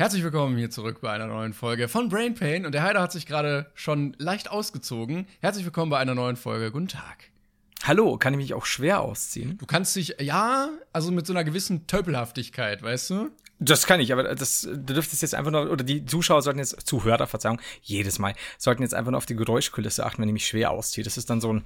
Herzlich willkommen hier zurück bei einer neuen Folge von Brain Pain. Und der Heider hat sich gerade schon leicht ausgezogen. Herzlich willkommen bei einer neuen Folge. Guten Tag. Hallo, kann ich mich auch schwer ausziehen? Du kannst dich, ja, also mit so einer gewissen Tölpelhaftigkeit, weißt du? Das kann ich, aber das, du dürftest jetzt einfach nur, oder die Zuschauer sollten jetzt, Zuhörer, Verzeihung, jedes Mal, sollten jetzt einfach nur auf die Geräuschkulisse achten, wenn ich mich schwer ausziehe. Das ist dann so ein.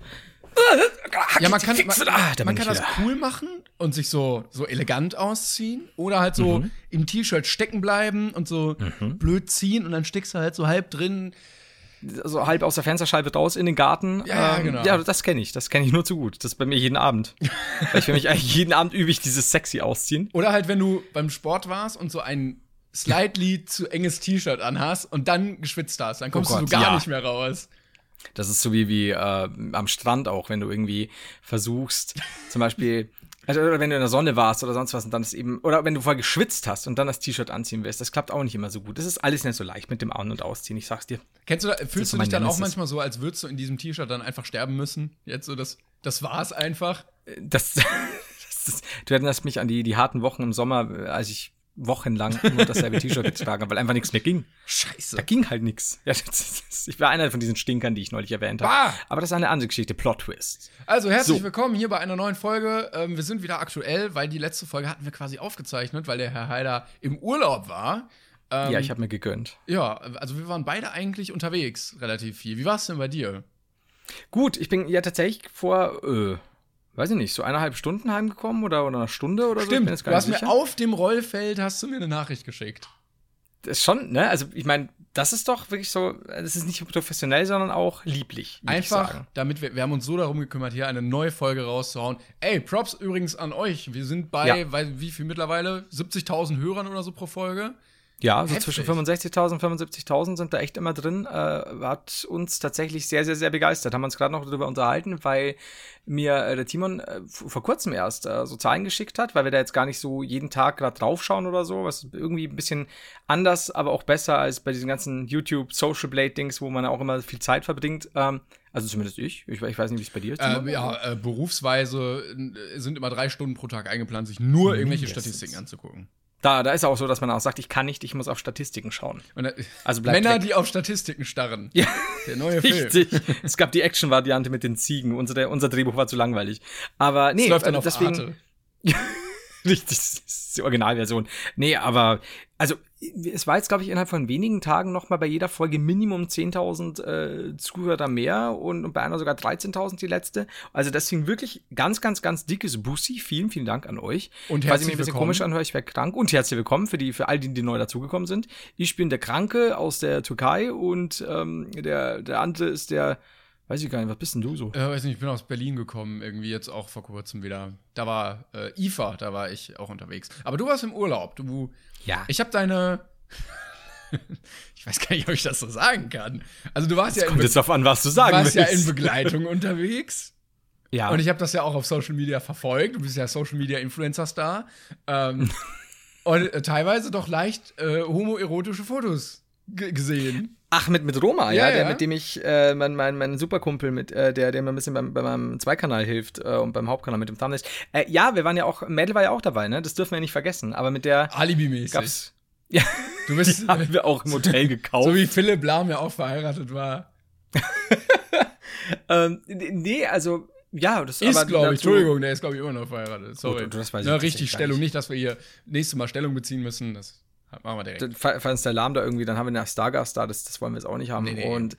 Ja, man kann, man, Ah, da man kann das wieder. cool machen und sich so, so elegant ausziehen. Oder halt so Mhm. im T-Shirt stecken bleiben und so blöd ziehen und dann steckst du halt so halb drin. So halb aus der Fensterscheibe raus in den Garten. Ähm, Ja, ja, genau. Ja, das kenne ich. Das kenne ich nur zu gut. Das ist bei mir jeden Abend. Weil ich will mich eigentlich jeden Abend übe ich dieses sexy ausziehen. Oder halt, wenn du beim Sport warst und so ein slightly zu enges T-Shirt anhast und dann geschwitzt hast, dann kommst Oh du Gott, so gar ja. nicht mehr raus. Das ist so wie, wie äh, am Strand auch, wenn du irgendwie versuchst, zum Beispiel, also, oder wenn du in der Sonne warst oder sonst was und dann ist eben, oder wenn du vorher geschwitzt hast und dann das T-Shirt anziehen willst, das klappt auch nicht immer so gut. Das ist alles nicht so leicht mit dem An- und Ausziehen, ich sag's dir. Kennst du, da, fühlst du dich dann auch manchmal so, als würdest du in diesem T-Shirt dann einfach sterben müssen? Jetzt so, das, das war's einfach. Das, das ist, du erinnerst mich an die, die harten Wochen im Sommer, äh, als ich wochenlang nur dasselbe T-Shirt getragen habe, weil einfach nichts mehr ging. Scheiße. Da ging halt nichts. Ja, ich war einer von diesen Stinkern, die ich neulich erwähnt habe. Bah! Aber das ist eine andere Geschichte, Plot-Twist. Also herzlich So. willkommen hier bei einer neuen Folge. Ähm, wir sind wieder aktuell, weil die letzte Folge hatten wir quasi aufgezeichnet, weil der Herr Heider im Urlaub war. Ähm, ja, ich habe mir gegönnt. ja, also wir waren beide eigentlich unterwegs relativ viel. Wie war es denn bei dir? Gut, ich bin ja tatsächlich vor, äh, weiß ich nicht, so eineinhalb Stunden heimgekommen oder, oder eine Stunde oder so. Ich bin jetzt du hast nicht mir sicher. auf dem Rollfeld hast du mir eine Nachricht geschickt. Das ist schon, ne? Also ich meine, das ist doch wirklich so, das ist nicht nur professionell, sondern auch lieblich. Einfach, sagen. damit wir, wir haben uns so darum gekümmert, hier eine neue Folge rauszuhauen. Ey, Props übrigens an euch. Wir sind bei, Ja. weil, wie viel mittlerweile? 70.000 Hörern oder so pro Folge. Ja, so Heftig. zwischen 65.000 und 75.000 sind da echt immer drin. Äh, hat uns tatsächlich sehr, sehr, sehr begeistert. Haben uns gerade noch darüber unterhalten, weil mir äh, der Timon äh, vor kurzem erst äh, so Zahlen geschickt hat, weil wir da jetzt gar nicht so jeden Tag gerade draufschauen oder so, was irgendwie ein bisschen anders, aber auch besser als bei diesen ganzen YouTube Social Blade Dings, wo man auch immer viel Zeit verbringt. Ähm, also zumindest ich. Ich, ich weiß nicht, wie es bei dir ist. Äh, ja, äh, berufsweise äh, sind immer drei Stunden pro Tag eingeplant, sich nur irgendwelche Mindestens. Statistiken anzugucken. Da, da ist auch so, dass man auch sagt, ich kann nicht, ich muss auf Statistiken schauen. Und, äh, Also Männer, weg. die auf Statistiken starren. Ja. Der neue Film. Richtig. es gab die Action-Variante mit den Ziegen. Unsere, unser Drehbuch war zu langweilig. Aber nee, Das läuft dann äh, auf deswegen. Arte. Ist die Originalversion. Nee, aber also es war jetzt, glaube ich, innerhalb von wenigen Tagen noch mal bei jeder Folge Minimum 10.000 äh, Zuhörer mehr und, und bei einer sogar 13.000 die letzte. Also deswegen wirklich ganz, ganz, ganz dickes Bussi. Vielen, vielen Dank an euch. Und Falls ich herzlich mich ein bisschen willkommen. komisch anhöre, ich wäre krank. Und herzlich willkommen für, die, für all die, die neu dazugekommen sind. Ich bin der Kranke aus der Türkei und ähm, der, der andere ist der, weiß ich gar nicht, was bist denn du so? Äh, weiß nicht, ich bin aus Berlin gekommen, irgendwie jetzt auch vor kurzem wieder. Da war äh, IFA, da war ich auch unterwegs. Aber du warst im Urlaub. Du, Ja. ich habe deine. ich weiß gar nicht, ob ich das so sagen kann. Also du warst ja in, Kommt Be jetzt drauf an, was du sagen warst ja willst. in Begleitung unterwegs. ja. Und ich habe das ja auch auf Social Media verfolgt. Du bist ja Social Media Influencer Star. Ähm, und äh, teilweise doch leicht äh, homoerotische Fotos ge- gesehen. Ach, mit, mit Roma, ja, Ja, der, ja. mit dem ich, äh, mein, mein, mein Superkumpel, mit, äh, der, der mir ein bisschen beim, bei meinem Zweikanal hilft äh, und beim Hauptkanal mit dem Thumbnail. Äh, ja, wir waren ja auch, Mädel war ja auch dabei, ne? Das dürfen wir nicht vergessen. Aber mit der Alibi-mäßig. gab's. Ja, Du bist haben wir auch im Hotel gekauft. so wie Philipp Lahm ja auch verheiratet war. ähm, nee, also, ja, das Ist, aber glaube ich. Entschuldigung, der ist, glaube ich, immer noch verheiratet. Sorry. Gut, das weiß ich Na, tatsächlich richtig Stellung. nicht. Nicht, dass wir hier nächstes Mal Stellung beziehen müssen. Das machen wir direkt. Fa- Falls der Alarm da irgendwie, dann haben wir einen Stargast da, das, das wollen wir jetzt auch nicht haben. Nee, nee. Und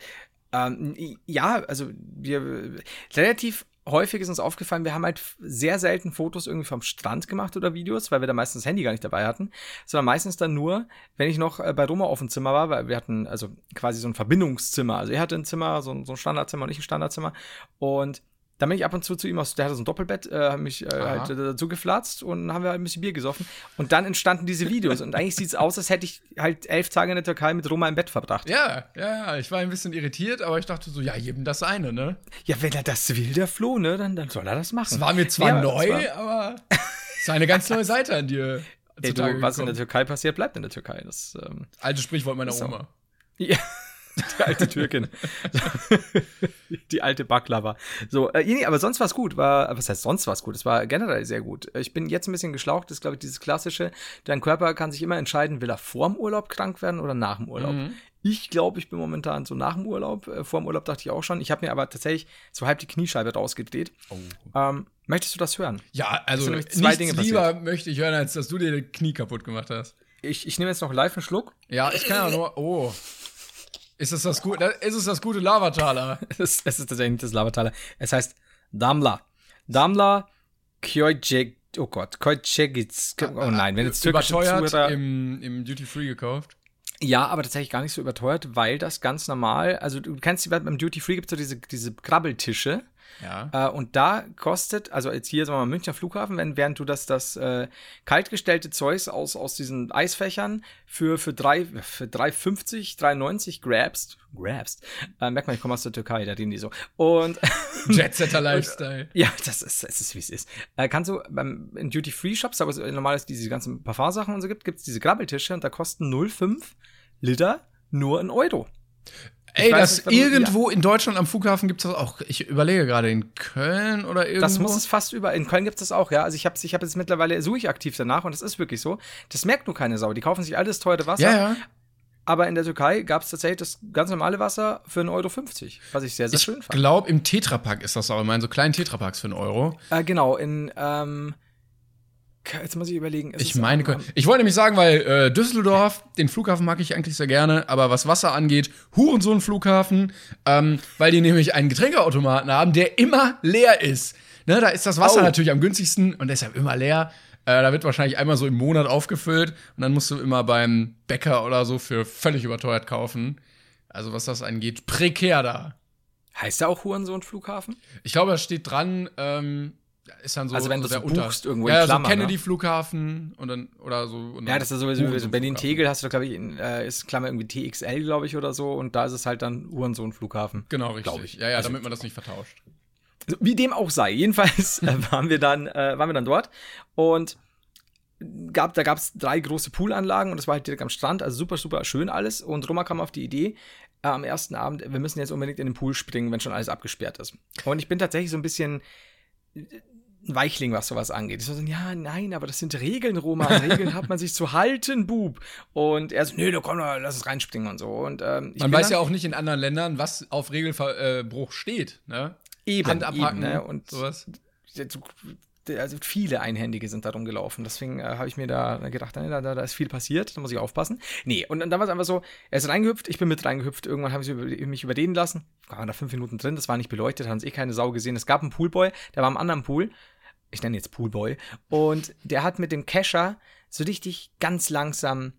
ähm, ja, also wir relativ häufig ist uns aufgefallen, wir haben halt sehr selten Fotos irgendwie vom Strand gemacht oder Videos, weil wir da meistens das Handy gar nicht dabei hatten, sondern meistens dann nur, wenn ich noch äh, bei Roma auf dem Zimmer war, weil wir hatten also quasi so ein Verbindungszimmer. Also er hatte ein Zimmer, so ein, so ein Standardzimmer und ich ein Standardzimmer. Und dann bin ich ab und zu zu ihm aus, der hatte so ein Doppelbett, äh, mich äh, halt äh, dazu geflatzt und haben wir halt ein bisschen Bier gesoffen. Und dann entstanden diese Videos. und eigentlich sieht es aus, als hätte ich halt elf Tage in der Türkei mit Roma im Bett verbracht. Ja, ja, ja. Ich war ein bisschen irritiert, aber ich dachte so, ja, jedem das eine, ne? Ja, wenn er das will, der Flo, ne, dann, dann soll er das machen. Es war mir zwar Ja, neu, war- aber es ist eine ganz neue Seite an dir. Ey, du, was in der gekommen. Türkei passiert, bleibt in der Türkei. Das, ähm, Altes Sprichwort meiner. Oma. ja. Die alte Türkin. Die alte Baklava. So, äh, nee, aber sonst war es gut. War, was heißt sonst war es gut? Es war generell sehr gut. Ich bin jetzt ein bisschen geschlaucht. Das ist, glaube ich, dieses klassische. Dein Körper kann sich immer entscheiden, will er vorm Urlaub krank werden oder nach dem Urlaub. Ich glaube, ich bin momentan so nach dem Urlaub. Äh, vor dem Urlaub dachte ich auch schon. Ich habe mir aber tatsächlich so halb die Kniescheibe rausgedreht. Ähm, möchtest du das hören? Ja, also zwei Dinge lieber möchte ich hören, als dass du dir das Knie kaputt gemacht hast. Ich, ich nehme jetzt noch live einen Schluck. Ja, ich kann ja nur. Oh. Ist es das, gut, ist es das gute Lavataler? es, ist tatsächlich nicht das Lavataler. Es heißt Damla. Damla Kjojek. Oh Gott, Kjojegits. Oh nein, wenn jetzt türkische Überteuert Zuhörer. im, im Duty Free gekauft. Ja, aber tatsächlich gar nicht so überteuert, weil das ganz normal, also du kennst die beim Duty Free gibt es so diese, diese Krabbeltische. Ja. Äh, und da kostet, also jetzt hier, sagen wir mal, Münchner Flughafen, wenn, während du das, das äh, kaltgestellte Zeugs aus, aus diesen Eisfächern für, für, drei, für 3,50, 3,90 grabst, grabst, äh, merkt man, ich komme aus der Türkei, da reden die so. Und Jetsetter Lifestyle. ja, das ist, es ist wie es ist. Äh, kannst du beim in Duty Free Shops, aber normal ist diese ganzen Parfumsachen und so gibt, gibt es diese Grabbeltische und da kosten 0,5 Liter nur ein Euro. Ey, weiß das irgendwo in Deutschland am Flughafen gibt es das auch. Ich überlege gerade in Köln oder irgendwo. Das muss es fast über. In Köln gibt es das auch, ja. Also ich habe ich hab jetzt mittlerweile suche ich aktiv danach und das ist wirklich so. Das merkt nur keine Sau. Die kaufen sich alles teure Wasser. Ja, ja. Aber in der Türkei gab es tatsächlich das ganz normale Wasser für 1,50 Euro, was ich sehr, sehr Ich schön fand. glaube, im Tetrapack ist das auch immer in so kleinen Tetrapacks für einen Euro. Äh, genau, in, ähm, jetzt muss ich überlegen. ist Ich meine, ich wollte nämlich sagen, weil äh, Düsseldorf, den Flughafen mag ich eigentlich sehr gerne, aber was Wasser angeht, Hurensohn-Flughafen, ähm, weil die nämlich einen Getränkeautomaten haben, der immer leer ist. Ne, da ist das Wasser Oh. natürlich am günstigsten und deshalb immer leer. Äh, da wird wahrscheinlich einmal so im Monat aufgefüllt und dann musst du immer beim Bäcker oder so für völlig überteuert kaufen. Also was das angeht, prekär da. heißt der auch Hurensohn-Flughafen? Ich glaube, da steht dran, ähm, ist dann so. Also wenn so du so buchst irgendwo in ja, ja, Klammern, so ne? Kennedy-Flughafen und dann, oder so. und Ja, das ist sowieso Hurensohn-Flughafen. Berlin-Tegel hast du, glaube ich, in, äh, ist Klammer irgendwie TXL, glaube ich, oder so. Und da ist es halt dann Hurensohn-Flughafen. Genau, richtig. Ja, ja, Also- damit man das nicht vertauscht. Wie dem auch sei. Jedenfalls äh, waren wir dann, äh, waren wir dann dort und gab, da gab es drei große Poolanlagen und das war halt direkt am Strand, also super, super schön alles. Und Roma kam auf die Idee, äh, am ersten Abend, wir müssen jetzt unbedingt in den Pool springen, wenn schon alles abgesperrt ist. Und ich bin tatsächlich so ein bisschen Weichling, was sowas angeht. Ich so, ja, nein, aber das sind Regeln, Roma. An Regeln hat man sich zu halten, Bub. Und er so, nö, du komm, lass es reinspringen und so. Und ähm, ich Man weiß ja auch nicht in anderen Ländern, was auf Regelbruch steht. Ne? eben, eben, ne? und sowas. Also viele Einhändige sind da rumgelaufen. Deswegen äh, habe ich mir da gedacht, nee, da, da, ist viel passiert, da muss ich aufpassen. Nee, und dann war es einfach so, er ist reingehüpft, ich bin mit reingehüpft, irgendwann habe ich mich überreden lassen. Waren da fünf Minuten drin, das war nicht beleuchtet, haben es eh keine Sau gesehen. Es gab einen Poolboy, der war am anderen Pool. Ich nenne jetzt Poolboy. Und der hat mit dem Kescher so richtig ganz langsam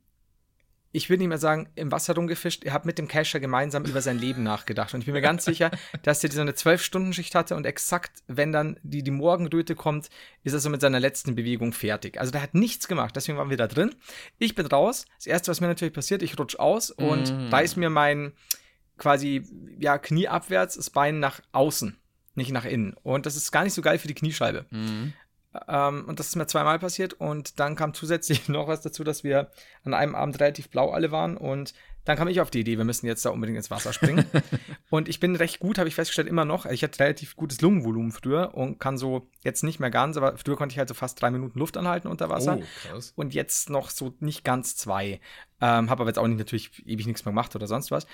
ich würde nicht mehr sagen, im Wasser rumgefischt. Er hat mit dem Kescher gemeinsam über sein Leben nachgedacht. Und ich bin mir ganz sicher, dass er so eine Zwölf-Stunden-Schicht hatte und exakt, wenn dann die, die Morgenröte kommt, ist er so mit seiner letzten Bewegung fertig. Also der hat nichts gemacht. Deswegen waren wir da drin. Ich bin raus. Das Erste, was mir natürlich passiert, ich rutsch aus und reiß mir mein quasi, ja, Knie abwärts, das Bein nach außen, nicht nach innen. Und das ist gar nicht so geil für die Kniescheibe. Ähm, und das ist mir zweimal passiert. Und dann kam zusätzlich noch was dazu, dass wir an einem Abend relativ blau alle waren. Und dann kam ich auf die Idee, wir müssen jetzt da unbedingt ins Wasser springen. und ich bin recht gut, habe ich festgestellt, immer noch. Ich hatte relativ gutes Lungenvolumen früher und kann so jetzt nicht mehr ganz, aber früher konnte ich halt so fast drei Minuten Luft anhalten unter Wasser. Oh, krass. Und jetzt noch so nicht ganz zwei. Ähm, habe aber jetzt auch nicht natürlich ewig nichts mehr gemacht oder sonst was.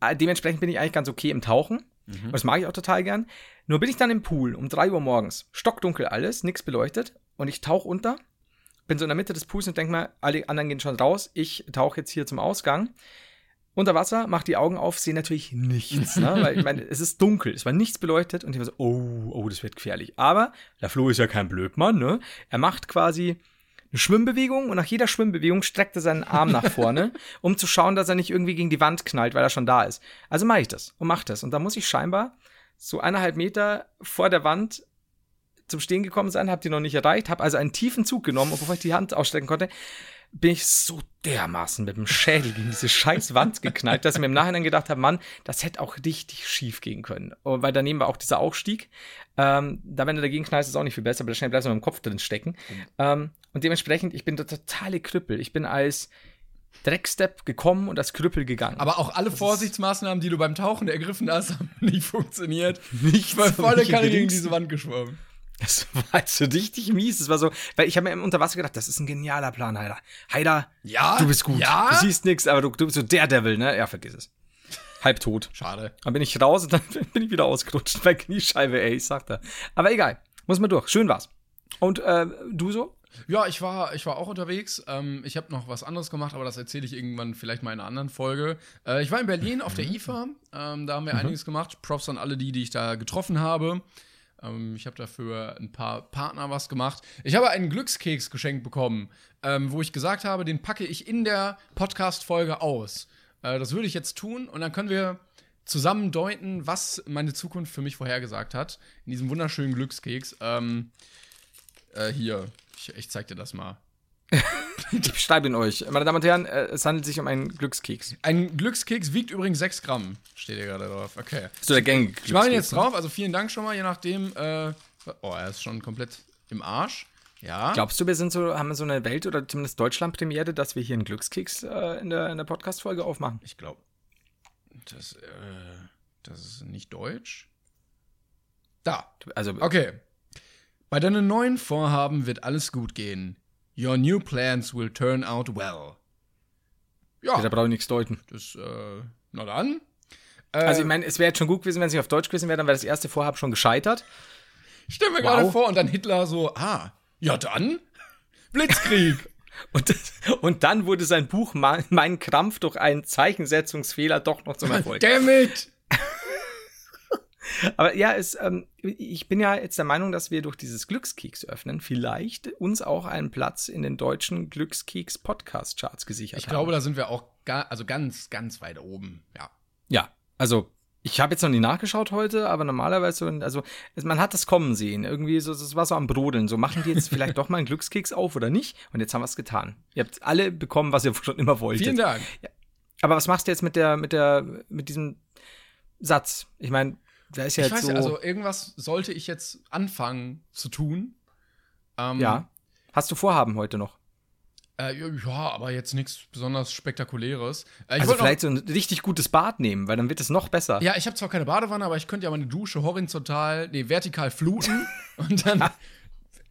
Äh, dementsprechend bin ich eigentlich ganz okay im Tauchen. Und das mag ich auch total gern. Nur bin ich dann im Pool um 3 Uhr morgens. Stockdunkel alles, nichts beleuchtet. Und ich tauche unter. Bin so in der Mitte des Pools und denke mal, alle anderen gehen schon raus. Ich tauche jetzt hier zum Ausgang. Unter Wasser, mach die Augen auf, sehe natürlich nichts. Ne? Weil ich meine, es ist dunkel, es war nichts beleuchtet und ich war so, oh, oh, das wird gefährlich. Aber der Flo ist ja kein Blödmann, ne? Er macht quasi eine Schwimmbewegung und nach jeder Schwimmbewegung streckt er seinen Arm nach vorne, um zu schauen, dass er nicht irgendwie gegen die Wand knallt, weil er schon da ist. Also mache ich das und mache das. Und da muss ich scheinbar so eineinhalb Meter vor der Wand zum Stehen gekommen sein, habe die noch nicht erreicht, habe also einen tiefen Zug genommen, und bevor ich die Hand ausstrecken konnte, bin ich so dermaßen mit dem Schädel gegen diese scheiß Wand geknallt, dass ich mir im Nachhinein gedacht habe, Mann, das hätte auch richtig schief gehen können. Und weil daneben war auch dieser Aufstieg. Ähm, da, wenn du dagegen knallst, ist es auch nicht viel besser, aber schnell bleibst du mit dem Kopf drin stecken. Mhm. Ähm, und dementsprechend, ich bin der totale Krüppel. Ich bin als Dreckstep gekommen und als Krüppel gegangen. Aber auch alle das Vorsichtsmaßnahmen, die du beim Tauchen ergriffen hast, haben nicht funktioniert. Nicht weil volle Kanne gegen diese Wand geschwommen. Das war halt so richtig mies. Das war so, weil ich habe mir im Unterwasser gedacht, das ist ein genialer Plan, Heider. Heider, ja, du bist gut. Ja? Du siehst nichts, aber du, du bist so der Devil, ne? Ja, vergiss es. Halb tot. Schade. Dann bin ich raus und dann bin ich wieder ausgerutscht bei Kniescheibe, ey, ich sag da. Aber egal. Muss man durch. Schön war's. Und äh, du so? Ja, ich war, ich war auch unterwegs. Ähm, ich habe noch was anderes gemacht, aber das erzähle ich irgendwann vielleicht mal in einer anderen Folge. Äh, ich war in Berlin auf der IFA. Ähm, da haben wir mhm. einiges gemacht. Props an alle die, die ich da getroffen habe. Ähm, ich habe dafür ein paar Partner was gemacht. Ich habe einen Glückskeks geschenkt bekommen, ähm, wo ich gesagt habe, den packe ich in der Podcast-Folge aus. Äh, das würde ich jetzt tun und dann können wir zusammen deuten, was meine Zukunft für mich vorhergesagt hat. In diesem wunderschönen Glückskeks. Ähm, äh, hier, ich, ich zeig dir das mal. ich beschreibe ihn euch. Meine Damen und Herren, äh, es handelt sich um einen Glückskeks. Ein Glückskeks wiegt übrigens 6 Gramm. Steht hier gerade drauf. Okay. Ist der Gang. Ich mache ihn jetzt drauf. Also vielen Dank schon mal, je nachdem. Äh, oh, er ist schon komplett im Arsch. Ja. Glaubst du, wir sind so, haben wir so eine Welt- oder zumindest Deutschland-Premiere, dass wir hier einen Glückskeks äh, in der, in der Podcast-Folge aufmachen? Ich glaube. Das, äh, das ist nicht deutsch. Da. Also. Okay. Bei deinen neuen Vorhaben wird alles gut gehen. Your new plans will turn out well. Ja. Da brauche ich nichts deuten. Das, äh, na dann. Äh, also, ich meine, es wäre jetzt schon gut gewesen, wenn es nicht auf Deutsch gewesen wäre, dann wäre das erste Vorhaben schon gescheitert. Ich stelle mir wow. gerade vor, und dann Hitler so, ah, ja dann, Blitzkrieg. und, und dann wurde sein Buch Mein Krampf durch einen Zeichensetzungsfehler doch noch zum Erfolg. Damn it! Aber ja, es, ähm, ich bin ja jetzt der Meinung, dass wir durch dieses Glückskeks öffnen vielleicht uns auch einen Platz in den deutschen Glückskeks Podcast Charts gesichert ich haben. Ich glaube, da sind wir auch ga, also ganz, ganz weit oben. Ja. Ja, also ich habe jetzt noch nie nachgeschaut heute, aber normalerweise, also man hat das kommen sehen. Irgendwie so, das war so am Brodeln. So machen die jetzt vielleicht doch mal einen Glückskeks auf oder nicht? Und jetzt haben wir es getan. Ihr habt alle bekommen, was ihr schon immer wolltet. Vielen Dank. Ja. Aber was machst du jetzt mit der, mit der, mit diesem Satz? Ich meine, da ist ja ich jetzt weiß so. Ja, also irgendwas sollte ich jetzt anfangen zu tun. Ähm, ja. Hast du Vorhaben heute noch? Äh, ja, aber jetzt nichts besonders Spektakuläres. Äh, also vielleicht so ein richtig gutes Bad nehmen, weil dann wird es noch besser. Ja, ich habe zwar keine Badewanne, aber ich könnte ja meine Dusche horizontal, nee, vertikal fluten und dann.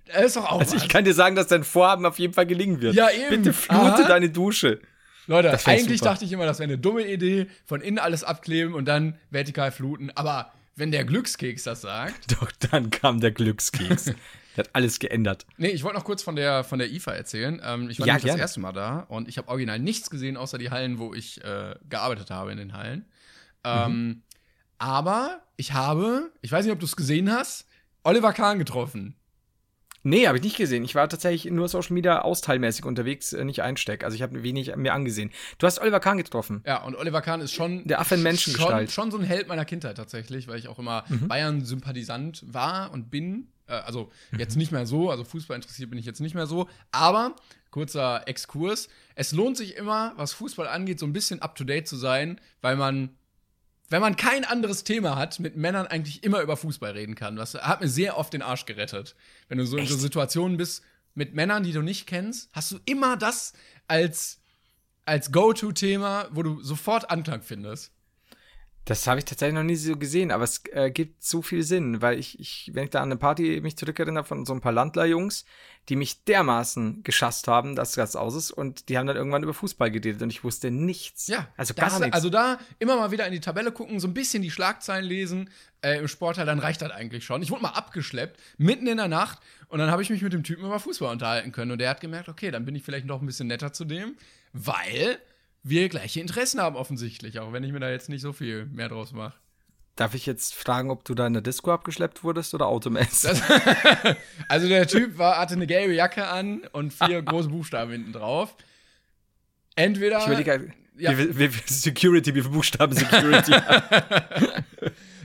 Das ist doch auch. Also ich kann dir sagen, dass dein Vorhaben auf jeden Fall gelingen wird. Ja, eben. Bitte flute Aha. deine Dusche. Leute, eigentlich super. dachte ich immer, das wäre eine dumme Idee, von innen alles abkleben und dann vertikal fluten. Aber wenn der Glückskeks das sagt. Doch, dann kam der Glückskeks. der hat alles geändert. Nee, ich wollte noch kurz von der, von der IFA erzählen. Ähm, ich war ja, das erste Mal da und ich habe original nichts gesehen, außer die Hallen, wo ich äh, gearbeitet habe in den Hallen. Ähm, mhm. Aber ich habe, ich weiß nicht, ob du es gesehen hast, Oliver Kahn getroffen. Nee, habe ich nicht gesehen. Ich war tatsächlich nur Social Media austeilmäßig unterwegs, äh, nicht einsteck. Also ich habe wenig mir angesehen. Du hast Oliver Kahn getroffen. Ja, und Oliver Kahn ist schon der Affe in Menschengestalt. Schon, schon so ein Held meiner Kindheit tatsächlich, weil ich auch immer mhm. Bayern-Sympathisant war und bin. Äh, also jetzt nicht mehr so, also Fußball interessiert bin ich jetzt nicht mehr so. Aber kurzer Exkurs: Es lohnt sich immer, was Fußball angeht, so ein bisschen up to date zu sein, weil man wenn man kein anderes Thema hat, mit Männern eigentlich immer über Fußball reden kann. Das hat mir sehr oft den Arsch gerettet. Wenn du so Echt? in so Situationen bist mit Männern, die du nicht kennst, hast du immer das als, als Go-To-Thema, wo du sofort Anklang findest. Das habe ich tatsächlich noch nie so gesehen, aber es äh, gibt so viel Sinn, weil ich, ich, wenn ich da an eine Party mich zurückerinnere von so ein paar Landlerjungs, die mich dermaßen geschasst haben, dass das aus ist und die haben dann irgendwann über Fußball geredet und ich wusste nichts. Ja, also gar das, nichts. Also da immer mal wieder in die Tabelle gucken, so ein bisschen die Schlagzeilen lesen äh, im Sportteil, dann reicht das eigentlich schon. Ich wurde mal abgeschleppt, mitten in der Nacht und dann habe ich mich mit dem Typen über Fußball unterhalten können und der hat gemerkt, okay, dann bin ich vielleicht noch ein bisschen netter zu dem, weil wir gleiche Interessen haben offensichtlich, auch wenn ich mir da jetzt nicht so viel mehr draus mache. Darf ich jetzt fragen, ob du da in der Disco abgeschleppt wurdest oder automäßig? also der Typ war, hatte eine gelbe Jacke an und vier große Buchstaben hinten drauf. Entweder. Ich überlege, ja. wie, wie, wie Security, wie viele Buchstaben Security?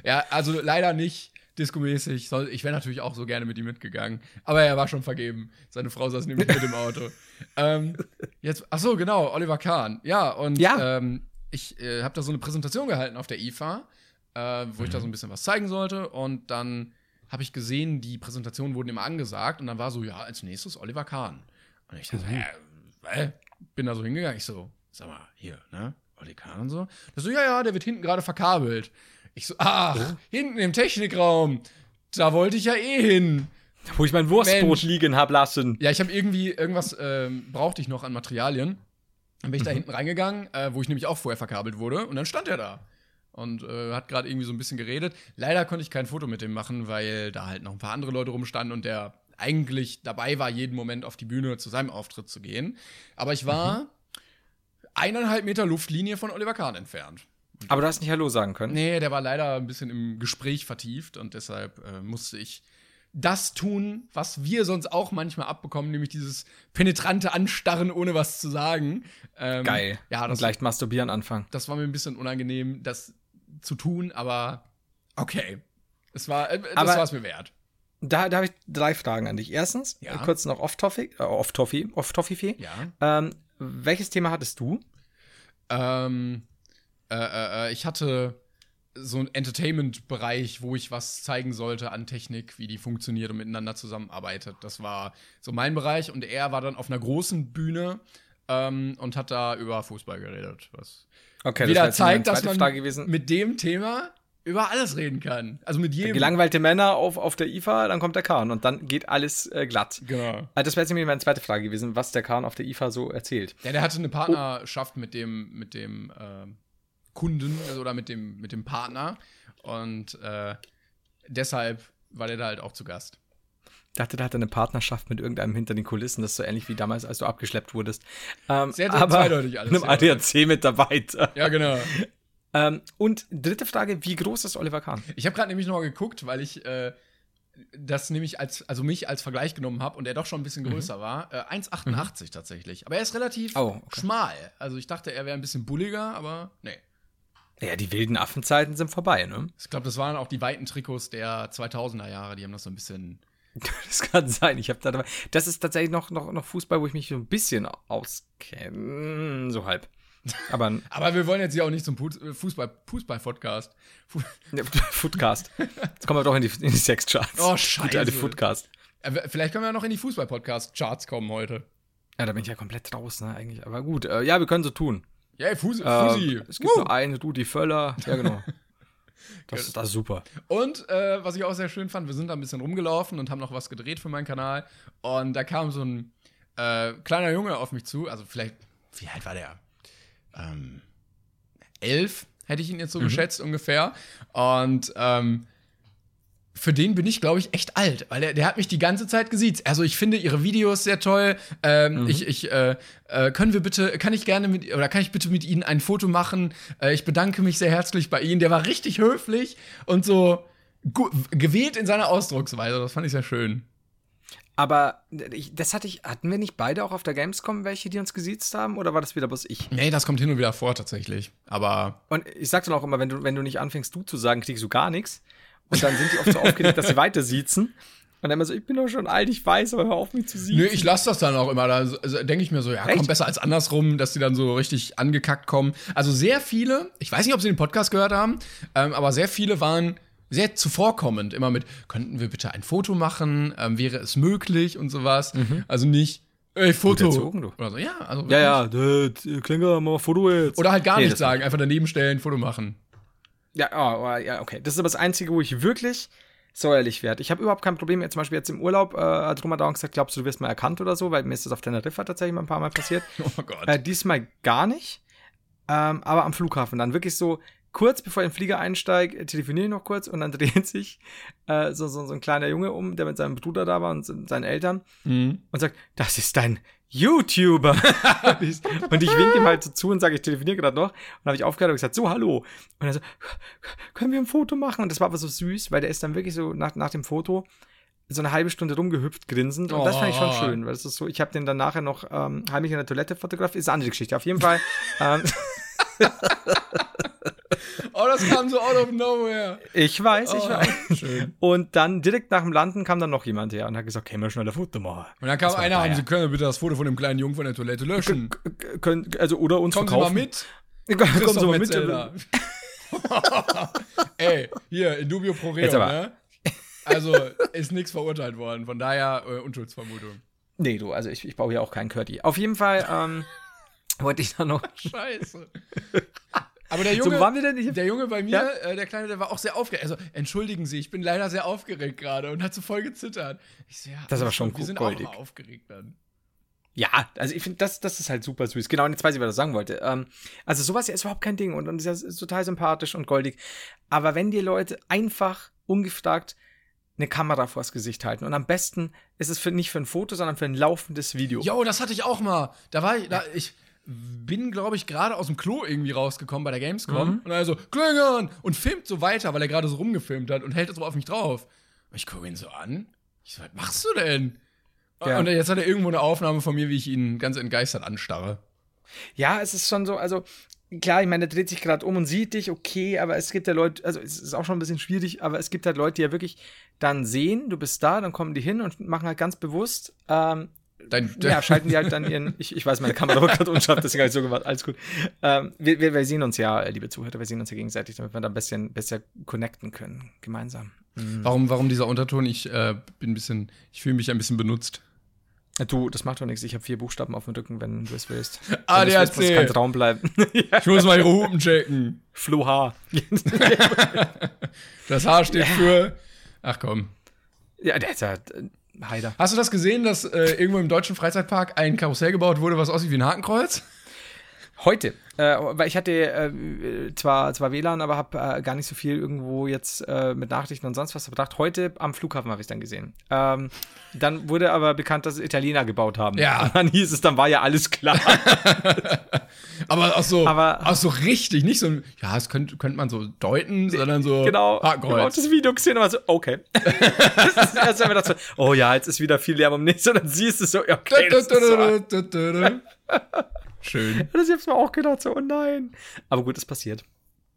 Ja, also leider nicht diskomäßig. Ich wäre natürlich auch so gerne mit ihm mitgegangen. Aber er war schon vergeben. Seine Frau saß nämlich mit im Auto. ähm, jetzt, ach so, genau, Oliver Kahn. Ja, und Ja. Ähm, ich äh, habe da so eine Präsentation gehalten auf der IFA, äh, wo ich da so ein bisschen was zeigen sollte. Und dann habe ich gesehen, die Präsentationen wurden immer angesagt. Und dann war so, ja, als nächstes Oliver Kahn. Und ich dachte, äh, äh, bin da so hingegangen. Ich so, sag mal, hier, ne? Oli Kahn und so. Das so, ja, ja, der wird hinten gerade verkabelt. Ich so, ach, hinten im Technikraum. Da wollte ich ja eh hin. Wo ich mein Wurstbrot Mensch. liegen hab lassen. Ja, ich habe irgendwie irgendwas ähm, brauchte ich noch an Materialien. Dann bin ich da hinten reingegangen, äh, wo ich nämlich auch vorher verkabelt wurde. Und dann stand er da und äh, hat gerade irgendwie so ein bisschen geredet. Leider konnte ich kein Foto mit dem machen, weil da halt noch ein paar andere Leute rumstanden und der eigentlich dabei war, jeden Moment auf die Bühne zu seinem Auftritt zu gehen. Aber ich war eineinhalb Meter Luftlinie von Oliver Kahn entfernt. Aber du hast nicht Hallo sagen können. Nee, der war leider ein bisschen im Gespräch vertieft und deshalb äh, musste ich das tun, was wir sonst auch manchmal abbekommen, nämlich dieses penetrante Anstarren, ohne was zu sagen. Ähm, Geil. Ja, Und das, gleich masturbieren anfangen. das war mir ein bisschen unangenehm, das zu tun, aber okay. Es war, äh, das war es mir wert. Da, da habe ich drei Fragen an dich. Erstens, Ja. äh, kurz noch off-topic, äh, off-toffee, off-toffee. Ja. Ähm, welches Thema hattest du? Ähm, äh, äh, äh, ich hatte so einen Entertainment-Bereich, wo ich was zeigen sollte an Technik, wie die funktioniert und miteinander zusammenarbeitet. Das war so mein Bereich und er war dann auf einer großen Bühne ähm, und hat da über Fußball geredet. Was Okay, wieder meine zeigt, dass man mit dem Thema über alles reden kann. Also mit jedem. Gelangweilte Männer auf, auf der IFA, dann kommt der Kahn und dann geht alles äh, glatt. Genau. Also das wäre jetzt nämlich meine zweite Frage gewesen, was der Kahn auf der IFA so erzählt. Ja, der hatte eine Partnerschaft mit dem, mit dem ähm, Kunden also, oder mit dem, mit dem Partner. Und äh, deshalb war der da halt auch zu Gast. Ich dachte, der hatte eine Partnerschaft mit irgendeinem hinter den Kulissen. Das ist so ähnlich wie damals, als du abgeschleppt wurdest. Ähm, Sehr, sehr zweideutig alles, Einem ja. ADAC-Mitarbeiter. Ja, genau. Ähm, und dritte Frage, wie groß ist Oliver Kahn? Ich habe gerade nämlich noch mal geguckt, weil ich äh, das nämlich als, also mich als Vergleich genommen habe und er doch schon ein bisschen größer war. Äh, 1,88 tatsächlich. Aber er ist relativ Oh, okay. schmal. Also ich dachte, er wäre ein bisschen bulliger, aber nee. Ja, die wilden Affenzeiten sind vorbei, ne? Ich glaube, das waren auch die weiten Trikots der 2000er Jahre. Die haben das so ein bisschen. Das kann sein. Ich habe da. Das ist tatsächlich noch, noch, noch Fußball, wo ich mich so ein bisschen auskenne. So halb. Aber Aber wir wollen jetzt hier auch nicht zum Pu- Fußball, Fußball-Podcast. Footcast. Jetzt kommen wir doch in die, in die Sexcharts. Oh, Gute alte Scheiße. Footcast. Äh, Vielleicht können wir ja noch in die Fußball-Podcast-Charts kommen heute. Ja, da bin ich ja komplett raus, ne, eigentlich. Aber gut, äh, ja, wir können so tun. Ja, Fusi. Fusi. Ähm, es gibt Woo. nur einen, Rudi Völler. Ja, genau. Das, ist- das ist super. Und äh, was ich auch sehr schön fand, wir sind da ein bisschen rumgelaufen und haben noch was gedreht für meinen Kanal. Und da kam so ein äh, kleiner Junge auf mich zu. Also vielleicht, wie alt war der? Ähm, elf, hätte ich ihn jetzt so geschätzt ungefähr. Und ähm, für den bin ich, glaube ich, echt alt, weil der, der hat mich die ganze Zeit gesiezt. Also ich finde ihre Videos sehr toll. Ähm, Ich, ich äh, äh, können wir bitte, kann ich gerne mit oder kann ich bitte mit Ihnen ein Foto machen? Äh, ich bedanke mich sehr herzlich bei Ihnen. Der war richtig höflich und so gewählt in seiner Ausdrucksweise. Das fand ich sehr schön. Aber das hatte ich, hatten wir nicht beide auch auf der Gamescom welche, die uns gesiezt haben? Oder war das wieder bloß ich? Nee, das kommt hin und wieder vor tatsächlich. Aber Und ich sag dann auch immer, wenn du, wenn du nicht anfängst, du zu sagen, kriegst du gar nichts. Und dann sind die oft so aufgeregt, dass sie weiter siezen. Und dann immer so, ich bin doch schon alt, ich weiß, aber hör auf mich zu siezen. Nö, ich lasse das dann auch immer. Da also, denke ich mir so, ja, komm, Echt? besser als andersrum, dass die dann so richtig angekackt kommen. Also sehr viele, ich weiß nicht, ob sie den Podcast gehört haben, ähm, aber sehr viele waren sehr zuvorkommend, immer mit, könnten wir bitte ein Foto machen, ähm, wäre es möglich und sowas. Also nicht, ey, Foto. erzogen, du. Oder so, ja, also ja, ja, äh, Klinger, mal Foto jetzt. Oder halt gar Nee, nichts sagen, einfach daneben stellen, Foto machen. Ja, oh, oh, ja, okay. Das ist aber das Einzige, wo ich wirklich säuerlich werde. Ich habe überhaupt kein Problem, jetzt zum Beispiel jetzt im Urlaub, äh, hat Roma gesagt, glaubst du, du wirst mal erkannt oder so, weil mir ist das auf Teneriffa tatsächlich mal ein paar Mal passiert. Oh Gott. Äh, diesmal gar nicht. Ähm, aber am Flughafen dann wirklich so kurz bevor ich in den Flieger einsteige, telefoniere ich noch kurz und dann dreht sich äh, so, so, so ein kleiner Junge um, der mit seinem Bruder da war und se- seinen Eltern Mhm. und sagt, das ist ein YouTuber. und ich und ich winke ihm halt so zu und sage, ich telefoniere gerade noch. Und dann habe ich aufgehört und gesagt, so, hallo. Und er so, können wir ein Foto machen? Und das war aber so süß, weil der ist dann wirklich so nach, nach dem Foto so eine halbe Stunde rumgehüpft, grinsend. Und das fand ich schon Oh. schön, weil das ist so, ich habe den dann nachher noch ähm, heimlich in der Toilette fotografiert. Ist eine andere Geschichte. Auf jeden Fall. ähm, Oh, das kam so out of nowhere. Ich weiß, ich Oh, weiß. schön. Und dann direkt nach dem Landen kam dann noch jemand her und hat gesagt, können wir schnell ein Foto machen. Und dann kam einer, haben. Sie können bitte das Foto von dem kleinen Jungen von der Toilette löschen. K- Können, also oder uns Kommen Sie mal verkaufen. mit. Kommen Sie mal mit. Ey, hier, in dubio pro reo, ne? Also, ist nichts verurteilt worden. Von daher äh, Unschuldsvermutung. Nee, du, also ich, ich baue hier auch keinen Curdy. Auf jeden Fall ähm, wollte ich da noch. Scheiße. Aber der Junge, So, waren wir denn? Ich- der Junge bei mir, Ja? äh, der Kleine, der war auch sehr aufgeregt. Also, entschuldigen Sie, ich bin leider sehr aufgeregt gerade und hat so voll gezittert. Ich so, ja, Das ist aber schon gut, Wir sind goldig. auch mal aufgeregt dann. Ja, also ich finde, das, das ist halt super süß. Genau, und jetzt weiß ich, was ich sagen wollte. Ähm, also sowas ist überhaupt kein Ding und, und ist ja ist total sympathisch und goldig. Aber wenn dir Leute einfach ungefragt eine Kamera vors Gesicht halten und am besten ist es für, nicht für ein Foto, sondern für ein laufendes Video. Jo, das hatte ich auch mal. Da war ich, da, ich bin, glaube ich, gerade aus dem Klo irgendwie rausgekommen bei der Gamescom. Und er so, Klingeln! Und filmt so weiter, weil er gerade so rumgefilmt hat und hält so auf mich drauf. Und ich gucke ihn so an. Ich so, was machst du denn? Ja. Und jetzt hat er irgendwo eine Aufnahme von mir, wie ich ihn ganz entgeistert anstarre. Ja, es ist schon so, also klar, ich meine, der dreht sich gerade um und sieht dich, okay, aber es gibt ja Leute, also es ist auch schon ein bisschen schwierig, aber es gibt halt Leute, die ja wirklich dann sehen, du bist da, dann kommen die hin und machen halt ganz bewusst, ähm, Dein, ja, schalten die halt dann ihren, ich, ich weiß, meine Kamera wird gerade unscharf, deswegen habe ich so gemacht, alles gut. Ähm, wir, wir, wir sehen uns ja, äh, liebe Zuhörer, wir sehen uns ja gegenseitig, damit wir da ein bisschen besser connecten können, gemeinsam. warum, warum dieser Unterton? Ich äh, bin ein bisschen, ich fühle mich ein bisschen benutzt. Du, das macht doch nichts, ich habe vier Buchstaben auf dem Rücken, wenn du es willst. ADAC. muss kein Traum bleiben. ja. Ich muss mal ihre Hupen checken. Flo H. Das H steht für. Ach komm. ja, der ja äh, Heider. Hast du das gesehen, dass äh, irgendwo im deutschen Freizeitpark ein Karussell gebaut wurde, was aussieht wie ein Hakenkreuz? Heute, äh, weil ich hatte äh, zwar, zwar WLAN, aber habe äh, gar nicht so viel irgendwo jetzt äh, mit Nachrichten und sonst was bedacht. Heute am Flughafen habe ich dann gesehen. Ähm, dann wurde aber bekannt, dass es Italiener gebaut haben. Ja. Und dann hieß es, dann war ja alles klar. Aber auch so, Aber- auch so richtig, nicht so ein, ja, das könnte könnte man so deuten, sondern so genau. Ich habe auch Hakenkreuz. das Video gesehen und war so, okay. das ist einmal gedacht so, oh ja, jetzt ist wieder viel Lärm um nichts. Und dann siehst du so, okay, das ist so. Schön. Das ich hab's mir auch gedacht, so, oh nein. Aber gut, es passiert.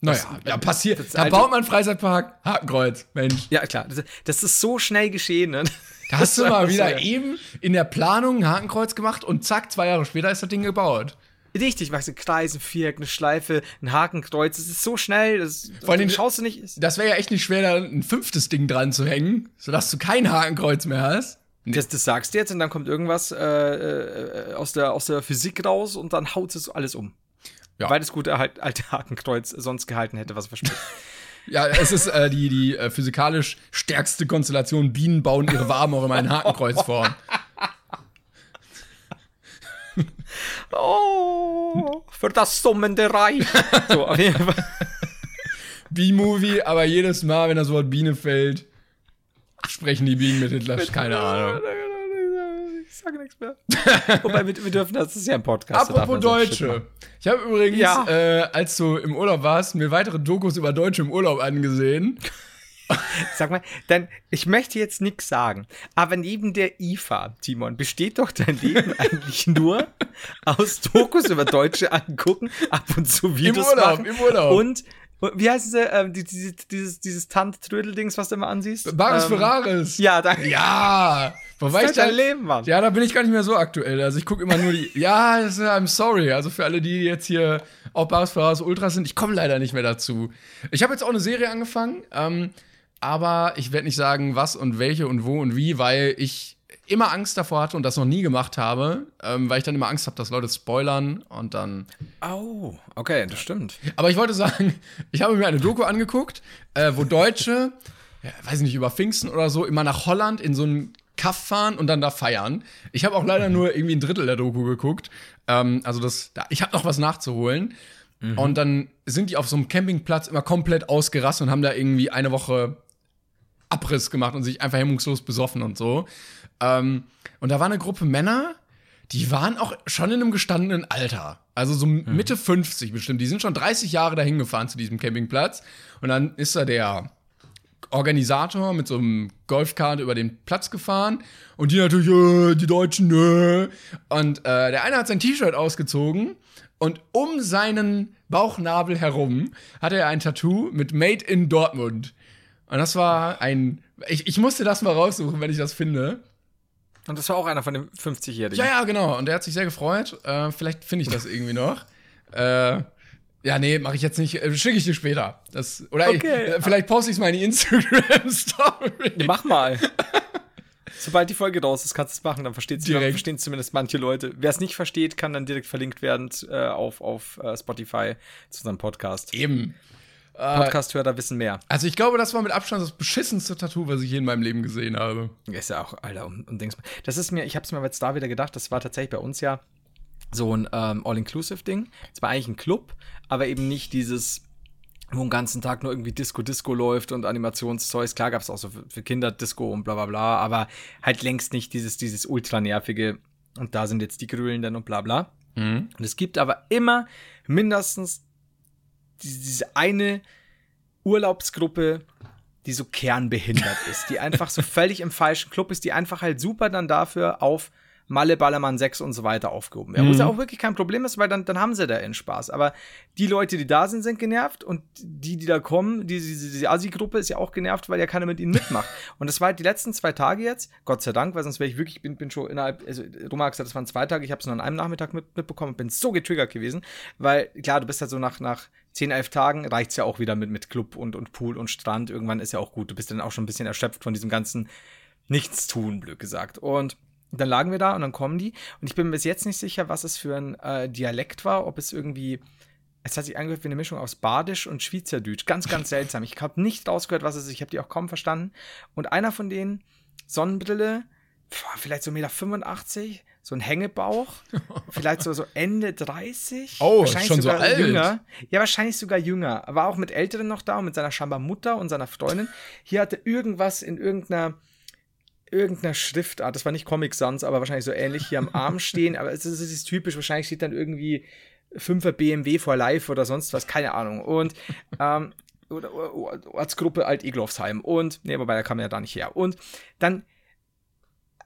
Naja, ja, passiert. das Da alte- baut man einen Freizeitpark, Hakenkreuz, Mensch. Ja, klar. Das, das ist so schnell geschehen. Ne? Da hast du Das mal wieder eben in der Planung ein Hakenkreuz gemacht und zack, zwei Jahre später ist das Ding gebaut. Richtig, weißt du, Kreis, ein Viereck, eine Schleife, ein Hakenkreuz, das ist so schnell, das Vor allem- schaust du nicht. Das wäre ja echt nicht schwer, da ein fünftes Ding dran zu hängen, sodass du kein Hakenkreuz mehr hast. Das, das sagst du jetzt und dann kommt irgendwas äh, äh, aus, der, aus der Physik raus und dann haut es alles um. Ja. Weil das gute alte Hakenkreuz sonst gehalten hätte, was verspricht. Ja, es ist äh, die, die äh, physikalisch stärkste Konstellation. Bienen bauen ihre Waben auch immer in Hakenkreuzform. oh, für das summende Reich. So, auf jeden Fall. B-Movie, aber jedes Mal, wenn das Wort Biene fällt, sprechen die Bienen mit Hitler. Keine Ahnung. Ich sage nichts mehr. Wobei, wir, wir dürfen, das ist ja ein Podcast. Apropos Deutsche. Ich habe übrigens, Ja. äh, als du im Urlaub warst, mir weitere Dokus über Deutsche im Urlaub angesehen. Sag mal, dann, ich möchte jetzt nichts sagen, aber neben der IFA, Timon, besteht doch dein Leben eigentlich nur aus Dokus über Deutsche angucken, ab und zu Videos Urlaub, machen im Urlaub. und wie heißt es, ähm, die, diese, dieses, dieses Tant-Trödel-Dings, was du immer ansiehst? Baris ähm, Ferraris. Ja, danke. Ja. Wobei Das ich ist dein da, Leben, Mann. Ja, da bin ich gar nicht mehr so aktuell. Also ich gucke immer nur die. ja, ist- I'm sorry. Also für alle, die jetzt hier auch Baris Ferraris Ultras sind, ich komme leider nicht mehr dazu. Ich habe jetzt auch eine Serie angefangen, ähm, aber ich werde nicht sagen, was und welche und wo und wie, weil ich immer Angst davor hatte und das noch nie gemacht habe, ähm, weil ich dann immer Angst habe, dass Leute spoilern und dann. Oh, okay, das stimmt. Aber ich wollte sagen, ich habe mir eine Doku angeguckt, äh, wo Deutsche, ja, weiß nicht, über Pfingsten oder so, immer nach Holland in so einen Kaff fahren und dann da feiern. Ich habe auch leider nur irgendwie ein Drittel der Doku geguckt. Ähm, also das, da, ich habe noch was nachzuholen. Und dann sind die auf so einem Campingplatz immer komplett ausgerastet und haben da irgendwie eine Woche Abriss gemacht und sich einfach hemmungslos besoffen und so. Ähm, und da war eine Gruppe Männer, die waren auch schon in einem gestandenen Alter. Also so Mitte 50 bestimmt. Die sind schon 30 Jahre dahin gefahren zu diesem Campingplatz. Und dann ist da der Organisator mit so einem Golfkart über den Platz gefahren und die natürlich, äh, die Deutschen, äh. Und äh, der eine hat sein T-Shirt ausgezogen und um seinen Bauchnabel herum hatte er ein Tattoo mit Made in Dortmund. Und das war ein. Ich, ich musste das mal raussuchen, wenn ich das finde. Und das war auch einer von den 50-Jährigen. Ja, ja, genau. Und der hat sich sehr gefreut. Äh, vielleicht finde ich das irgendwie noch. Äh, ja, nee, mache ich jetzt nicht. Äh, Schicke ich dir später. Das, oder Okay. ich, äh, vielleicht poste ich es mal in die Instagram-Story. Ja, mach mal. Sobald die Folge raus ist, kannst du es machen, dann Direkt. verstehen zumindest manche Leute. Wer es nicht versteht, kann dann direkt verlinkt werden äh, auf, auf äh, Spotify zu unserem Podcast. Eben. Podcast-Hörer wissen mehr. Also ich glaube, das war mit Abstand das beschissenste Tattoo, was ich je in meinem Leben gesehen habe. Ist ja auch, Alter, und, und denkst mal, das ist mir, ich hab's mir jetzt da wieder gedacht, das war tatsächlich bei uns ja so ein ähm, All-Inclusive-Ding. Es war eigentlich ein Club, aber eben nicht dieses, wo den ganzen Tag nur irgendwie Disco-Disco läuft und Animationszeugs. Klar gab's auch so für, Kinder Disco und bla bla bla, aber halt längst nicht dieses, dieses ultra nervige und da sind jetzt die Grölen und bla bla. Und es gibt aber immer mindestens diese, eine Urlaubsgruppe, die so kernbehindert ist, die einfach so völlig im falschen Club ist, die einfach halt super dann dafür auf Malle, Ballermann 6 und so weiter aufgehoben. Ja, wo es ja auch wirklich kein Problem ist, weil dann, dann haben sie da ihren Spaß. Aber die Leute, die da sind, sind genervt und die, die da kommen, diese, diese, diese Asi-Gruppe ist ja auch genervt, weil ja keiner mit ihnen mitmacht. und das war halt die letzten zwei Tage jetzt, Gott sei Dank, weil sonst wäre ich wirklich, bin, bin schon innerhalb, also Roma hat gesagt, das waren zwei Tage, ich habe es nur an einem Nachmittag mit, mitbekommen und bin so getriggert gewesen, weil klar, du bist halt so nach, nach 10, 11 Tagen reicht's ja auch wieder mit, mit Club und, und Pool und Strand. Irgendwann ist ja auch gut. Du bist dann auch schon ein bisschen erschöpft von diesem ganzen Nichtstun, blöd gesagt. Und dann lagen wir da und dann kommen die. Und ich bin bis jetzt nicht sicher, was es für ein äh, Dialekt war, ob es irgendwie. Es hat sich angehört wie eine Mischung aus Badisch und Schweizerdeutsch. Ganz, ganz seltsam. Ich habe nicht rausgehört, was es ist. Ich habe die auch kaum verstanden. Und einer von denen, Sonnenbrille, boah, vielleicht so 1,85 Meter, so ein Hängebauch, vielleicht so, so Ende 30. Oh, wahrscheinlich schon so sogar alt. Jünger. Ja, wahrscheinlich sogar jünger. War auch mit Älteren noch da und mit seiner scheinbar Mutter und seiner Freundin. Hier hatte irgendwas in irgendeiner irgendeiner Schriftart, das war nicht Comic Sans, aber wahrscheinlich so ähnlich hier am Arm stehen, aber es ist, es ist typisch, wahrscheinlich steht dann irgendwie 5er BMW for Life oder sonst was, keine Ahnung. Und ähm, oder, oder Ortsgruppe Alt-Eglofsheim. Und, nee, wobei, da kam er ja da nicht her. Und dann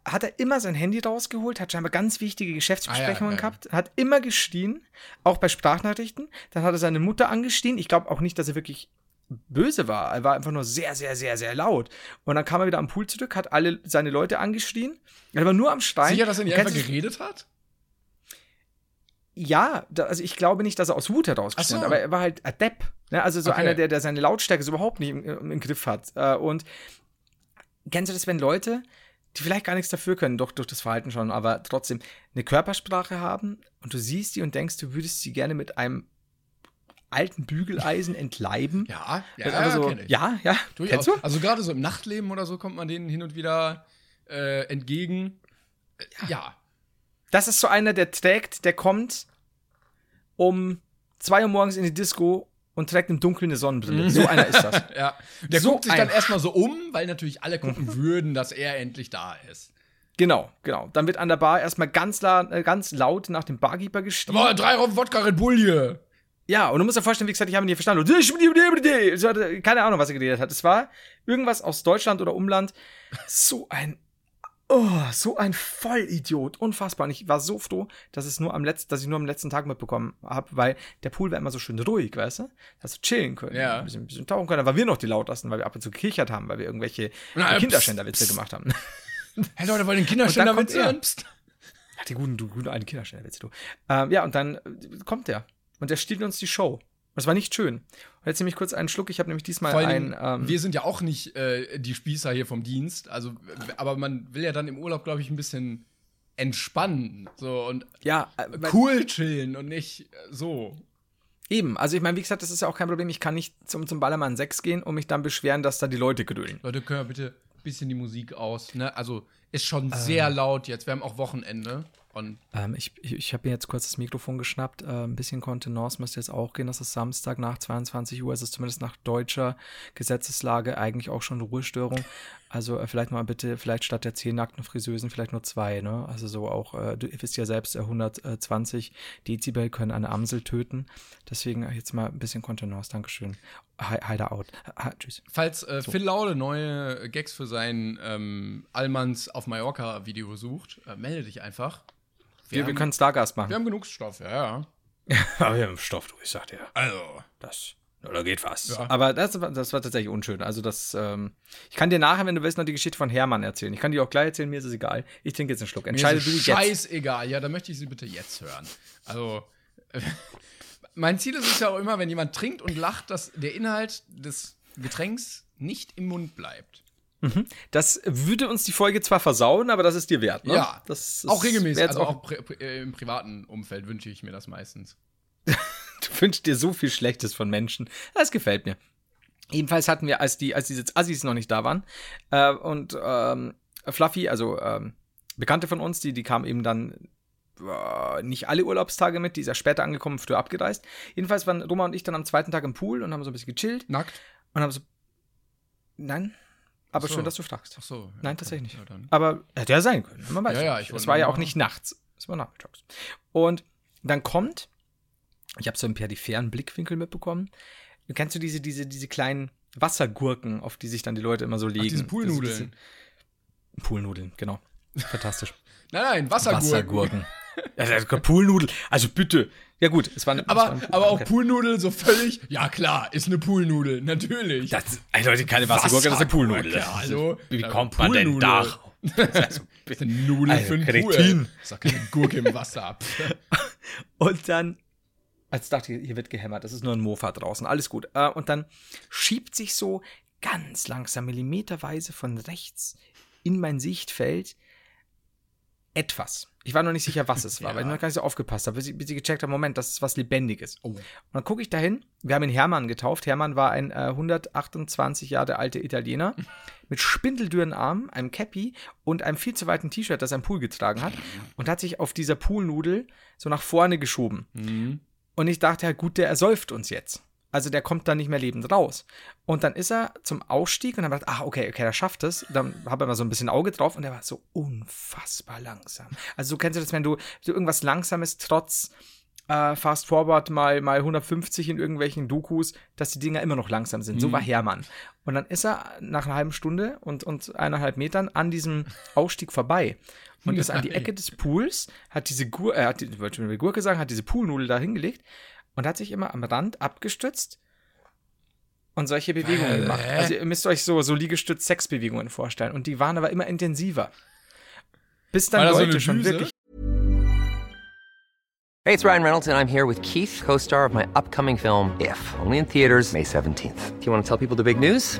hat er immer sein Handy rausgeholt, hat scheinbar ganz wichtige Geschäftsbesprechungen Ah, ja, ja. gehabt, hat immer geschrien, auch bei Sprachnachrichten. Dann hat er seine Mutter angestien. Ich glaube auch nicht, dass er wirklich böse war. Er war einfach nur sehr, sehr, sehr, sehr laut. Und dann kam er wieder am Pool zurück, hat alle seine Leute angestien. Er war nur am Stein. Sicher, dass er nicht einfach geredet hat? ja, da, also ich glaube nicht, dass er aus Wut hat, so. aber er war halt Adept. Ne? Also so Okay. einer, der, der seine Lautstärke so überhaupt nicht im, im, im Griff hat. Äh, und kennst du das, wenn Leute, die vielleicht gar nichts dafür können, doch durch das Verhalten schon, aber trotzdem eine Körpersprache haben und du siehst die und denkst, du würdest sie gerne mit einem alten Bügeleisen entleiben? Ja, ja, ist einfach so, kenn ich. ja, ja, Durchaus. kennst du? Also gerade so im Nachtleben oder so kommt man denen hin und wieder äh, entgegen. Äh, Ja. Das ist so einer, der trägt, der kommt um zwei Uhr morgens in die Disco und trägt im Dunkeln eine Sonnenbrille. So einer ist das. ja. Der So guckt sich dann erstmal so um, weil natürlich alle gucken würden, dass er endlich da ist. Genau, genau. Dann wird an der Bar erstmal ganz, la äh, ganz laut nach dem Barkeeper geschrien. Boah, drei Raum Wodka Red Bull hier. Ja, und du musst dir vorstellen, wie gesagt, ich habe ihn nicht verstanden. Keine Ahnung, was er geredet hat. Es war irgendwas aus Deutschland oder Umland. So ein, oh, so ein Vollidiot. Unfassbar. Und ich war so froh, dass, es nur am letzten, dass ich nur am letzten Tag mitbekommen habe, weil der Pool war immer so schön ruhig, weißt du? Dass du chillen können. Ja. Ein bisschen, ein bisschen tauchen können. Da waren wir noch die lautesten, weil wir ab und zu gekichert haben, weil wir irgendwelche Na, Kinderschänderwitze pst. gemacht haben. Hey Leute, wollen er. Psst. Ach, die guten, du guten alten Kinderständerwitze, du. Ähm, ja, und dann äh, kommt der. Und der stiehlt uns die Show. Das war nicht schön. Und jetzt nehme ich kurz einen Schluck. Ich habe nämlich diesmal Vor allem, ein. Ähm, wir sind ja auch nicht äh, die Spießer hier vom Dienst. Also, aber man will ja dann im Urlaub, glaube ich, ein bisschen entspannen. So und ja, äh, cool chillen und nicht äh, so. eben. Also, ich meine, wie gesagt, das ist ja auch kein Problem. Ich kann nicht zum, zum Ballermann 6 gehen und mich dann beschweren, dass da die Leute grölen. Leute, können wir bitte ein bisschen die Musik aus. Ne? Also, ist schon Ähm. sehr laut jetzt. Wir haben auch Wochenende. Und Ähm, ich ich, habe mir jetzt kurz das Mikrofon geschnappt. Äh, ein bisschen Kontenance müsste jetzt auch gehen. Das ist Samstag nach 22 Uhr. Es ist zumindest nach deutscher Gesetzeslage eigentlich auch schon Ruhestörung. Also äh, vielleicht mal bitte, vielleicht statt der zehn nackten Friseusen vielleicht nur zwei, ne? Also so auch, äh, du wisst ja selbst, äh, 120 Dezibel können eine Amsel töten. Deswegen äh, jetzt mal ein bisschen Kontenance. Dankeschön. Heider out. Ha, tschüss. Falls äh, Phil Laude neue Gags für sein ähm, Allmanns auf Mallorca-Video sucht, äh, melde dich einfach. Wir, wir haben- können Stargast Wir machen. haben genug Stoff, ja, ja. Aber wir haben Stoff, du, ich sag dir. Also. Das. Da geht was. Ja. Aber das, war- das war tatsächlich unschön. Also, das, ähm, ich kann dir nachher, wenn du willst, noch die Geschichte von Hermann erzählen. Ich kann die auch gleich erzählen, mir ist es egal. Ich trinke jetzt einen Schluck. Entscheide du jetzt. scheißegal. Ja, dann möchte ich sie bitte jetzt hören. Also, mein Ziel ist es ja auch immer, wenn jemand trinkt und lacht, dass der Inhalt des Getränks nicht im Mund bleibt. Das würde uns die Folge zwar versauen, aber das ist dir wert, ne? Ja, das ist, auch regelmäßig. jetzt Also auch, auch pri pri äh, im privaten Umfeld wünsche ich mir das meistens. du wünschst dir so viel Schlechtes von Menschen. Das gefällt mir. Jedenfalls hatten wir, als die, als diese Assis noch nicht da waren, äh, und ähm, Fluffy, also ähm, Bekannte von uns, die, die kam eben dann äh, nicht alle Urlaubstage mit, die ist ja später angekommen, früher abgereist. Jedenfalls waren Roma und ich dann am zweiten Tag im Pool und haben so ein bisschen gechillt Nackt? und haben so. Nein, aber Ach so. schön, dass du fragst. Ach so. ja, Nein, okay. tatsächlich nicht. Ja. Aber hätte ja sein können. Man weiß Ja, ja, ich Es war ja auch nicht nachts. Es war nachmittags. Und dann kommt, ich habe so einen peripheren Blickwinkel mitbekommen. Kennst du diese, diese, diese kleinen Wassergurken, auf die sich dann die Leute immer so legen? diese Das- Poolnudeln. diese- Poolnudeln, genau. Fantastisch. Nein, nein, Wassergurken. Wassergurken. Ist Poolnudel. Also bitte. Ja gut, es war eine, es war Aber, ein aber auch. Poolnudel so völlig. Ja, klar, ist eine Poolnudel, natürlich. Das, ey, Leute, keine Wassergurke, das ist eine Poolnudel. Ja, hallo. Wie kommt man denn da? Das ist eine Nudel Also, für einen Kretin. Pool. Doch keine Gurke im Wasser. Und dann, als dachte ich, hier wird gehämmert, das ist nur ein Mofa draußen, alles gut. Äh, und dann schiebt sich so ganz langsam, millimeterweise von rechts in mein Sichtfeld etwas. Ich war noch nicht sicher, was es war, Ja. weil ich noch gar nicht so aufgepasst habe, bis ich, bis ich gecheckt habe, Moment, das ist was Lebendiges. Oh. Und dann gucke ich dahin, wir haben ihn Hermann getauft. Hermann war ein äh, 128 Jahre alter Italiener mit spindeldürren Armen, einem Cappy und einem viel zu weiten T-Shirt, das er im Pool getragen hat und hat sich auf dieser Poolnudel so nach vorne geschoben. Mhm. Und ich dachte halt, gut, der ersäuft uns jetzt. Also der kommt da nicht mehr lebend raus. Und dann ist er zum Ausstieg und dann dachte ach, okay, okay, der schafft es. Dann habe er mal so ein bisschen Auge drauf und der war so unfassbar langsam. Also du kennst du das, wenn du, du irgendwas Langsames trotz äh, Fast Forward mal, mal 150 in irgendwelchen Dokus, dass die Dinger immer noch langsam sind. So war Hermann. Und dann ist er nach einer halben Stunde und, und eineinhalb Metern an diesem Ausstieg vorbei und ist an die. Ecke des Pools, hat diese Gur äh, hat die, ich wollte Gurke sagen, hat diese Poolnudel da hingelegt und hat sich immer am Rand abgestützt und solche Bewegungen gemacht. Also ihr müsst euch so, so Liegestütz-Sexbewegungen vorstellen. Und die waren aber immer intensiver. Bis dann so Leute eine schon wirklich Hey, it's Ryan Reynolds, and I'm here with Keith, co star of my upcoming film, If, only in theaters, May 17th. Do you want to tell people the big news?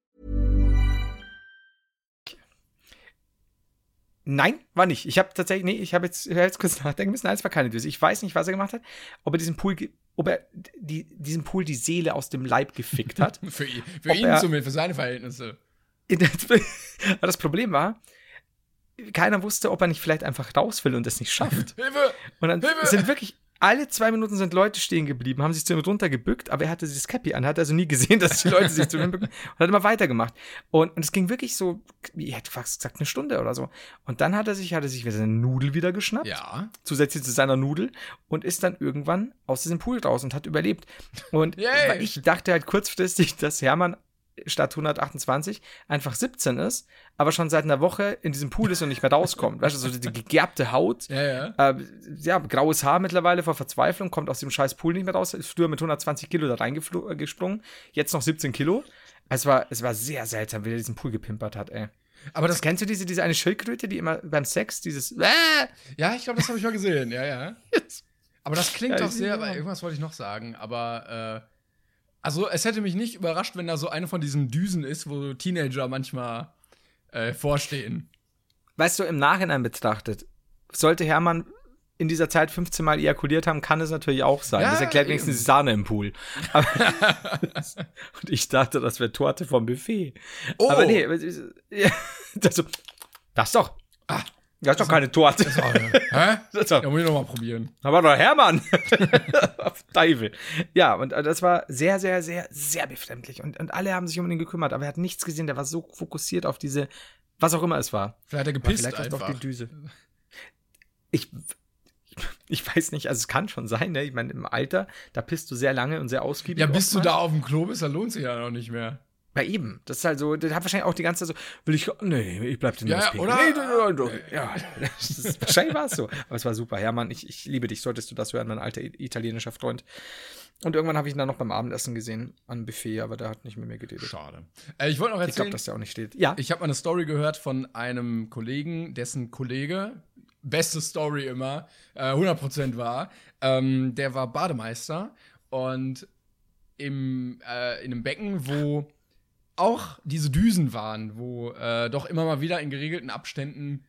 Nein, war nicht. Ich habe tatsächlich, nee, ich habe jetzt, ich hab jetzt kurz nachdenken müssen. Nein, es war keine Düse. Ich weiß nicht, was er gemacht hat. Ob er diesen Pool, ob er die, diesem Pool die Seele aus dem Leib gefickt hat. Für, ihn- für Ob ihn er- zumindest, für seine Verhältnisse. Aber das Problem war, keiner wusste, ob er nicht vielleicht einfach raus will und es nicht schafft. Hilfe! Und dann Hilfe! sind wirklich alle zwei Minuten sind Leute stehen geblieben, haben sich zu ihm runtergebückt, aber er hatte dieses Cappy an, hat also nie gesehen, dass die Leute sich zu ihm bücken und hat immer weitergemacht. Und, und es ging wirklich so, ich hätte fast gesagt, eine Stunde oder so. Und dann hat er sich, hat er sich wieder seine Nudel wieder geschnappt, Ja. zusätzlich zu seiner Nudel, und ist dann irgendwann aus diesem Pool raus und hat überlebt. Und ich dachte halt kurzfristig, dass Hermann statt 128 einfach 17 ist, aber schon seit einer Woche in diesem Pool ist und nicht mehr rauskommt. Weißt du, so die gegerbte Haut, Ja, ja. äh, ja, graues Haar mittlerweile vor Verzweiflung, kommt aus dem scheiß Pool nicht mehr raus, ist früher mit 120 Kilo da reingesprungen, jetzt noch 17 Kilo. Es war, es war sehr seltsam, wie er diesen Pool gepimpert hat, ey. Aber das, Kennst du diese, diese eine Schildkröte, die immer beim Sex dieses äh, ja, ich glaube, das habe ich mal gesehen. Ja, ja. Aber das klingt Ja, doch sehr, irgendwas wollte ich noch sagen, aber äh, also es hätte mich nicht überrascht, wenn da so eine von diesen Düsen ist, wo Teenager manchmal äh, vorstehen. Weißt du, im Nachhinein betrachtet, sollte Hermann in dieser Zeit 15 Mal ejakuliert haben, kann es natürlich auch sein. Ja, das erklärt wenigstens eben. die Sahne im Pool. Und ich dachte, das wäre Torte vom Buffet. Oh. Aber nee, das, das doch. Ah, das ist doch keine Torte. Hä? Das ist Da doch, muss ich noch mal probieren. aber doch Hermann. Auf Teufel. Ja, und äh, das war sehr, sehr, sehr, sehr befremdlich. Und, und alle haben sich um ihn gekümmert, aber er hat nichts gesehen. Der war so fokussiert auf diese, was auch immer es war. Vielleicht hat er Aber gepisst vielleicht war es einfach. doch die Düse. Ich, ich weiß nicht, also es kann schon sein, ne? Ich meine, im Alter, da pisst du sehr lange und sehr ausgiebig. ja, bis du da auf dem Klo bist, dann lohnt sich ja noch nicht mehr. Ja, eben. Das ist halt so, der hat wahrscheinlich auch die ganze Zeit so, will ich, nee, ich bleib den Ja, ja, oder? Nee, nee, nee, nee. Ja, ist, wahrscheinlich war es so. Aber es war super. Hermann, ich, ich liebe dich, solltest du das hören, mein alter italienischer Freund. Und irgendwann habe ich ihn dann noch beim Abendessen gesehen, am Buffet, aber der hat nicht mit mir geredet. Schade. Äh, ich wollte noch Ich erzählen, glaube, dass der auch nicht steht. Ja. Ich habe mal eine Story gehört von einem Kollegen, dessen Kollege, beste Story immer, äh, 100% war, ähm, der war Bademeister und im, äh, in einem Becken, wo auch diese Düsen waren, wo äh, doch immer mal wieder in geregelten Abständen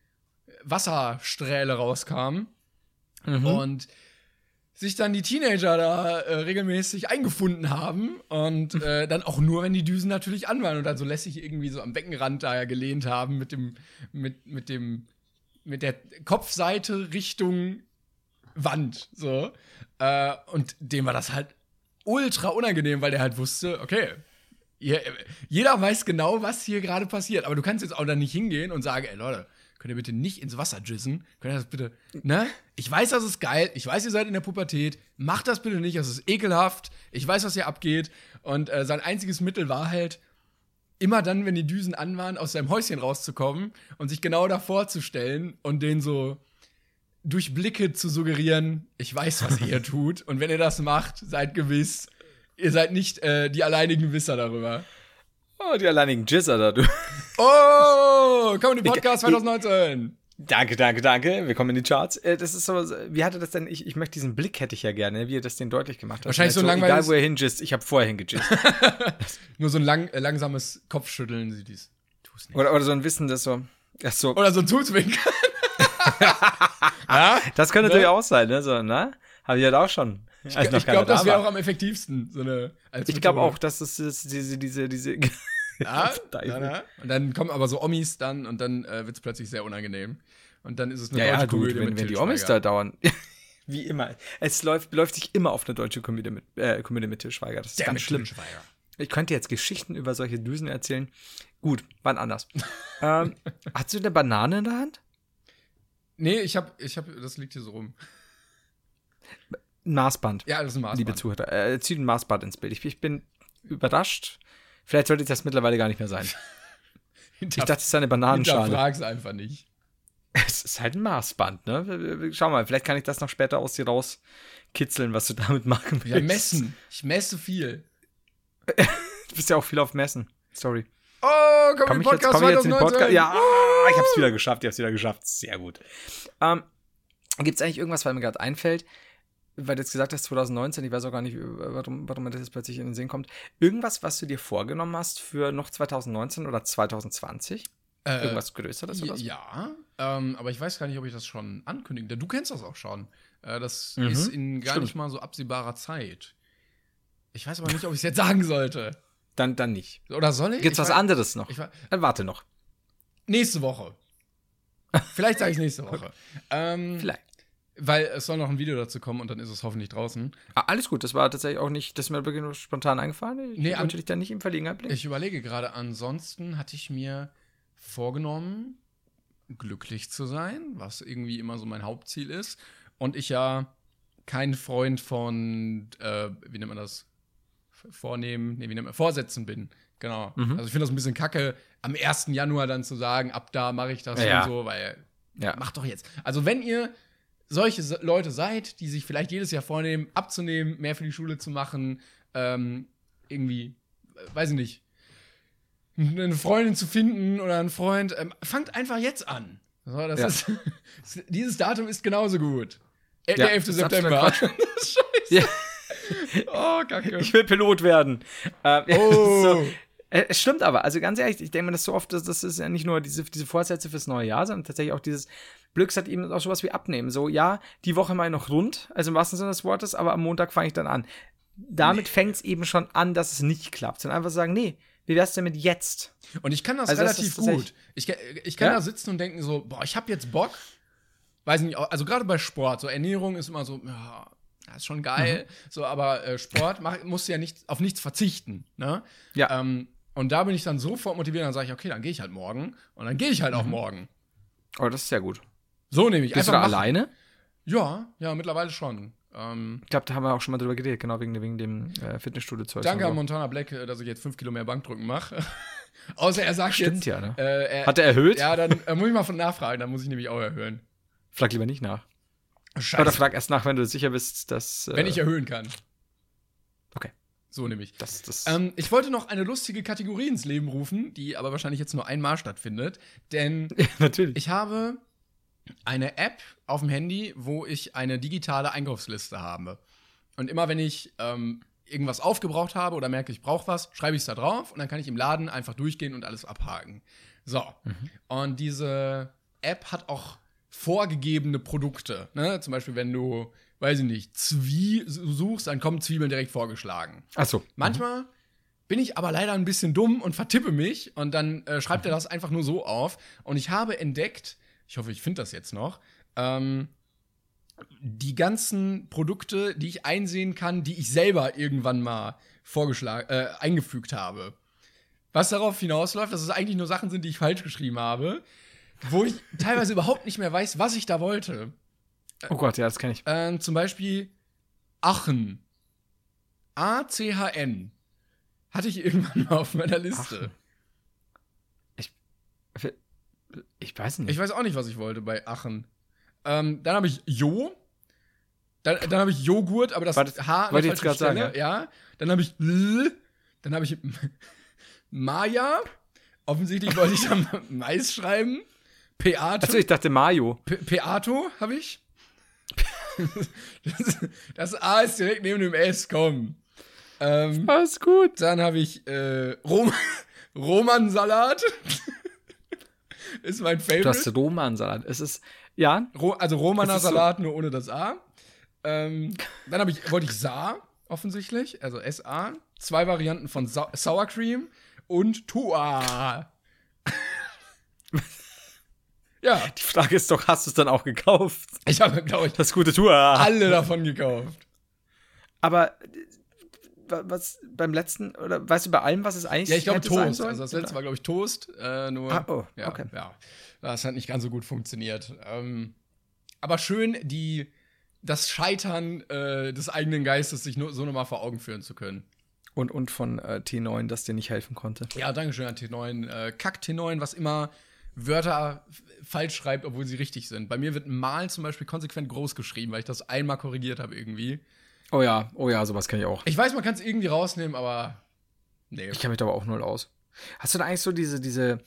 Wassersträhle rauskamen und sich dann die Teenager da äh, regelmäßig eingefunden haben und äh, dann auch nur, wenn die Düsen natürlich an waren und dann so lässig irgendwie so am Beckenrand da ja gelehnt haben mit dem, mit, mit dem, mit der Kopfseite Richtung Wand, so. Äh, und dem war das halt ultra unangenehm, weil der halt wusste, okay, jeder weiß genau, was hier gerade passiert, aber du kannst jetzt auch da nicht hingehen und sagen, ey Leute, könnt ihr bitte nicht ins Wasser jizzen? Könnt ihr das bitte, ne? Ich weiß, das ist geil, ich weiß, ihr seid in der Pubertät, macht das bitte nicht, das ist ekelhaft, ich weiß, was hier abgeht. Und äh, sein einziges Mittel war halt, immer dann, wenn die Düsen an waren, aus seinem Häuschen rauszukommen und sich genau davor zu stellen und den so durch Blicke zu suggerieren, ich weiß, was ihr hier tut. Und wenn ihr das macht, seid gewiss, ihr seid nicht äh, die alleinigen Wisser darüber. Oh, die alleinigen Jizzer da, du. Oh, Comedy Podcast Ich- 2019. Danke, danke, danke. Wir kommen in die Charts. Äh, Das ist so, wie hatte das denn? Ich, ich möchte diesen Blick hätte ich ja gerne, wie er das den deutlich gemacht hat. Wahrscheinlich so ein Egal, langweiliges- wo er hingist, ich habe vorher hingejist. Nur so ein lang, äh, langsames Kopfschütteln, sie dies. Tu's nicht. oder, oder so ein Wissen, das so. Ach so. Oder so ein Zuzwinkern. Das könnte Ne? natürlich auch sein, ne? So, ne? Habe ich halt auch schon. Als noch ich glaube, das da wäre war. auch am effektivsten. So eine, Ich glaube auch, dass das ist diese, diese, diese. Ja, na, na. Und dann kommen aber so Omis dann und dann äh, wird es plötzlich sehr unangenehm. Und dann ist es eine Ja, ja, deutsche gut, Komödie wenn, mit wenn die Omis da dauern. Wie immer. Es läuft, läuft sich immer auf eine deutsche Komödie mit, äh, Komödie mit Til Schweiger. Das ist Der ganz schlimm. Ich könnte jetzt Geschichten über solche Düsen erzählen. Gut, wann anders. ähm, hast du eine Banane in der Hand? Nee, ich hab, ich hab, das liegt hier so rum. Maßband. Ja, das ist ein Maßband. Liebe Zuhörer, äh, zieht ein Maßband ins Bild. Ich, ich bin überrascht. Vielleicht sollte das mittlerweile gar nicht mehr sein. Ich dachte, es ist eine Bananenschale. Hinterfrag's einfach nicht. Es ist halt ein Maßband, ne? Schau mal, vielleicht kann ich das noch später aus dir rauskitzeln, was du damit machen willst. Ja, messen. Ich messe viel. Du bist ja auch viel auf Messen. Sorry. Oh, komm, Komm ich, jetzt, Podcast komm ich jetzt in den 2019. Podcast? Ja, ah, ich hab's wieder geschafft, ich hab's wieder geschafft. Sehr gut. Ähm, Gibt es eigentlich irgendwas, was mir gerade einfällt, weil du jetzt gesagt hast 2019, ich weiß auch gar nicht, warum, warum mir das jetzt plötzlich in den Sinn kommt. Irgendwas, was du dir vorgenommen hast für noch 2019 oder 2020? Äh, Irgendwas Größeres oder so? Ja, ähm, aber ich weiß gar nicht, ob ich das schon ankündige. Denn Du kennst das auch schon. Äh, das Mhm, ist in gar stimmt. nicht mal so absehbarer Zeit. Ich weiß aber nicht, ob ich es jetzt sagen sollte. Dann, dann nicht. Oder soll ich? Gibt's ich was anderes noch? Dann warte noch. nächste Woche. Vielleicht sage ich nächste Woche. ähm, Vielleicht. Weil es soll noch ein Video dazu kommen und dann ist es hoffentlich draußen. Ah, alles gut, das war tatsächlich auch nicht, das ist mir wirklich nur spontan eingefallen. Ich Nee, wollte dich da nicht in Verlegenheit bringen. Ich überlege gerade, ansonsten hatte ich mir vorgenommen, glücklich zu sein, was irgendwie immer so mein Hauptziel ist. Und ich ja kein Freund von, äh, wie nennt man das? Vornehmen, nee, wie nennt man, Vorsätzen bin. Genau. Mhm. Also ich finde das ein bisschen kacke, am 1. Januar dann zu sagen, ab da mache ich das Ja. und so, weil ja. Macht doch jetzt. Also, wenn ihr solche Leute seid, die sich vielleicht jedes Jahr vornehmen, abzunehmen, mehr für die Schule zu machen, ähm, irgendwie, äh, weiß ich nicht, eine Freundin zu finden oder einen Freund, ähm, fangt einfach jetzt an. So, das Ja. ist, dieses Datum ist genauso gut. Äh, Ja, der 11. das ist September. Scheiße. Ja. Oh, kacke. Ich will Pilot werden. Äh, Oh. so. Äh, Es stimmt aber, also ganz ehrlich, ich denke mir das so oft, dass das ist ja nicht nur diese, diese Vorsätze fürs neue Jahr, sondern tatsächlich auch dieses, blöd gesagt eben auch sowas wie abnehmen. So, ja, die Woche mal noch rund, also im wahrsten Sinne des Wortes, aber am Montag fange ich dann an. Damit fängt es eben schon an, dass es nicht klappt. Und einfach sagen, nee, wie wär's denn mit jetzt? Und ich kann das Also das relativ tatsächlich- gut. Ich, kann- ich kann Ja? da sitzen und denken so, boah, ich habe jetzt Bock. Weiß nicht, also gerade bei Sport, so Ernährung ist immer so, ja, das ist schon geil, Mhm. so, aber äh, Sport mach, musst du ja nicht, auf nichts verzichten, ne? Ja. Ähm, und da bin ich dann sofort motiviert, dann sage ich, okay, dann gehe ich halt morgen und dann gehe ich halt auch morgen. Oh, das ist sehr gut. So nehme ich Bist du da machen. alleine? Ja, ja, mittlerweile schon. Ähm, Ich glaube, da haben wir auch schon mal drüber geredet, genau wegen, wegen dem äh, Fitnessstudio-Zeug. danke an. Montana Black, äh, dass ich jetzt fünf Kilo mehr Bankdrücken mache. Außer er sagt Stimmt jetzt, ja, ne? äh, er, Hat er erhöht? Ja, dann äh, muss ich mal von nachfragen, dann muss ich nämlich auch erhöhen. Frag lieber nicht nach. Scheiße. Oder frag erst nach, wenn du sicher bist, dass. Äh, Wenn ich erhöhen kann. Okay. So nämlich. Das, das, Ähm, ich wollte noch eine lustige Kategorie ins Leben rufen, die aber wahrscheinlich jetzt nur einmal stattfindet. Denn natürlich. ich habe eine App auf dem Handy, wo ich eine digitale Einkaufsliste habe. Und immer wenn ich ähm, irgendwas aufgebraucht habe oder merke, ich brauche was, schreibe ich es da drauf und dann kann ich im Laden einfach durchgehen und alles abhaken. So. Und diese App hat auch vorgegebene Produkte. Ne? Zum Beispiel, wenn du, weiß ich nicht, Zwie suchst, dann kommen Zwiebeln direkt vorgeschlagen. Achso. Manchmal bin ich aber leider ein bisschen dumm und vertippe mich und dann äh, schreibt er das einfach nur so auf. Und ich habe entdeckt, ich hoffe, ich finde das jetzt noch, ähm, die ganzen Produkte, die ich einsehen kann, die ich selber irgendwann mal vorgeschlagen, äh, eingefügt habe. Was darauf hinausläuft, dass es eigentlich nur Sachen sind, die ich falsch geschrieben habe, wo ich teilweise überhaupt nicht mehr weiß, was ich da wollte. Oh Gott, ja, das kenne ich. Ähm, zum Beispiel Aachen. A-C-H-N. Hatte ich irgendwann mal auf meiner Liste. Ich weiß nicht. Ich weiß auch nicht, was ich wollte bei Aachen. Ähm, dann habe ich Jo. Dann, dann habe ich Joghurt, aber das Warte, H an wollte der ich jetzt grad Stelle. Ja. Dann habe ich L. Dann habe ich Maya. Offensichtlich wollte ich dann Mais schreiben. Peato. Achso, ich dachte Mayo. Pe Peato habe ich. das, das A ist direkt neben dem S, komm. Ähm, Alles gut. dann habe ich äh, Rom Romansalat. ist mein Du hast Favorite. Romansalat. Es ist, ja, Ro also Romaner ist so- Salat, nur ohne das A. Ähm, dann habe ich, wollte ich Sa, offensichtlich, also S-A. Zwei Varianten von Sa Sour Cream und Tua. ja, die Frage ist doch, hast du es dann auch gekauft? ich habe, glaube ich, Das gute Tour. alle davon gekauft. Aber was beim letzten, oder weißt du bei allem, was es eigentlich Ja, ich glaube Toast. Also das letzte war, glaube ich, Toast. Äh, nur, Ah, oh, ja, okay. ja. Das hat nicht ganz so gut funktioniert. Ähm, aber schön, die, das Scheitern äh, des eigenen Geistes sich nur, so nochmal vor Augen führen zu können. Und, und von äh, T9, das dir nicht helfen konnte. Ja, Dankeschön an T9. Äh, Kack T9, was immer Wörter falsch schreibt, obwohl sie richtig sind. Bei mir wird mal zum Beispiel konsequent groß geschrieben, weil ich das einmal korrigiert habe irgendwie. Oh ja, oh ja, sowas kann ich auch. Ich weiß, man kann es irgendwie rausnehmen, aber nee. Ich kenne mich da aber auch null aus. Hast du da eigentlich so diese, diese,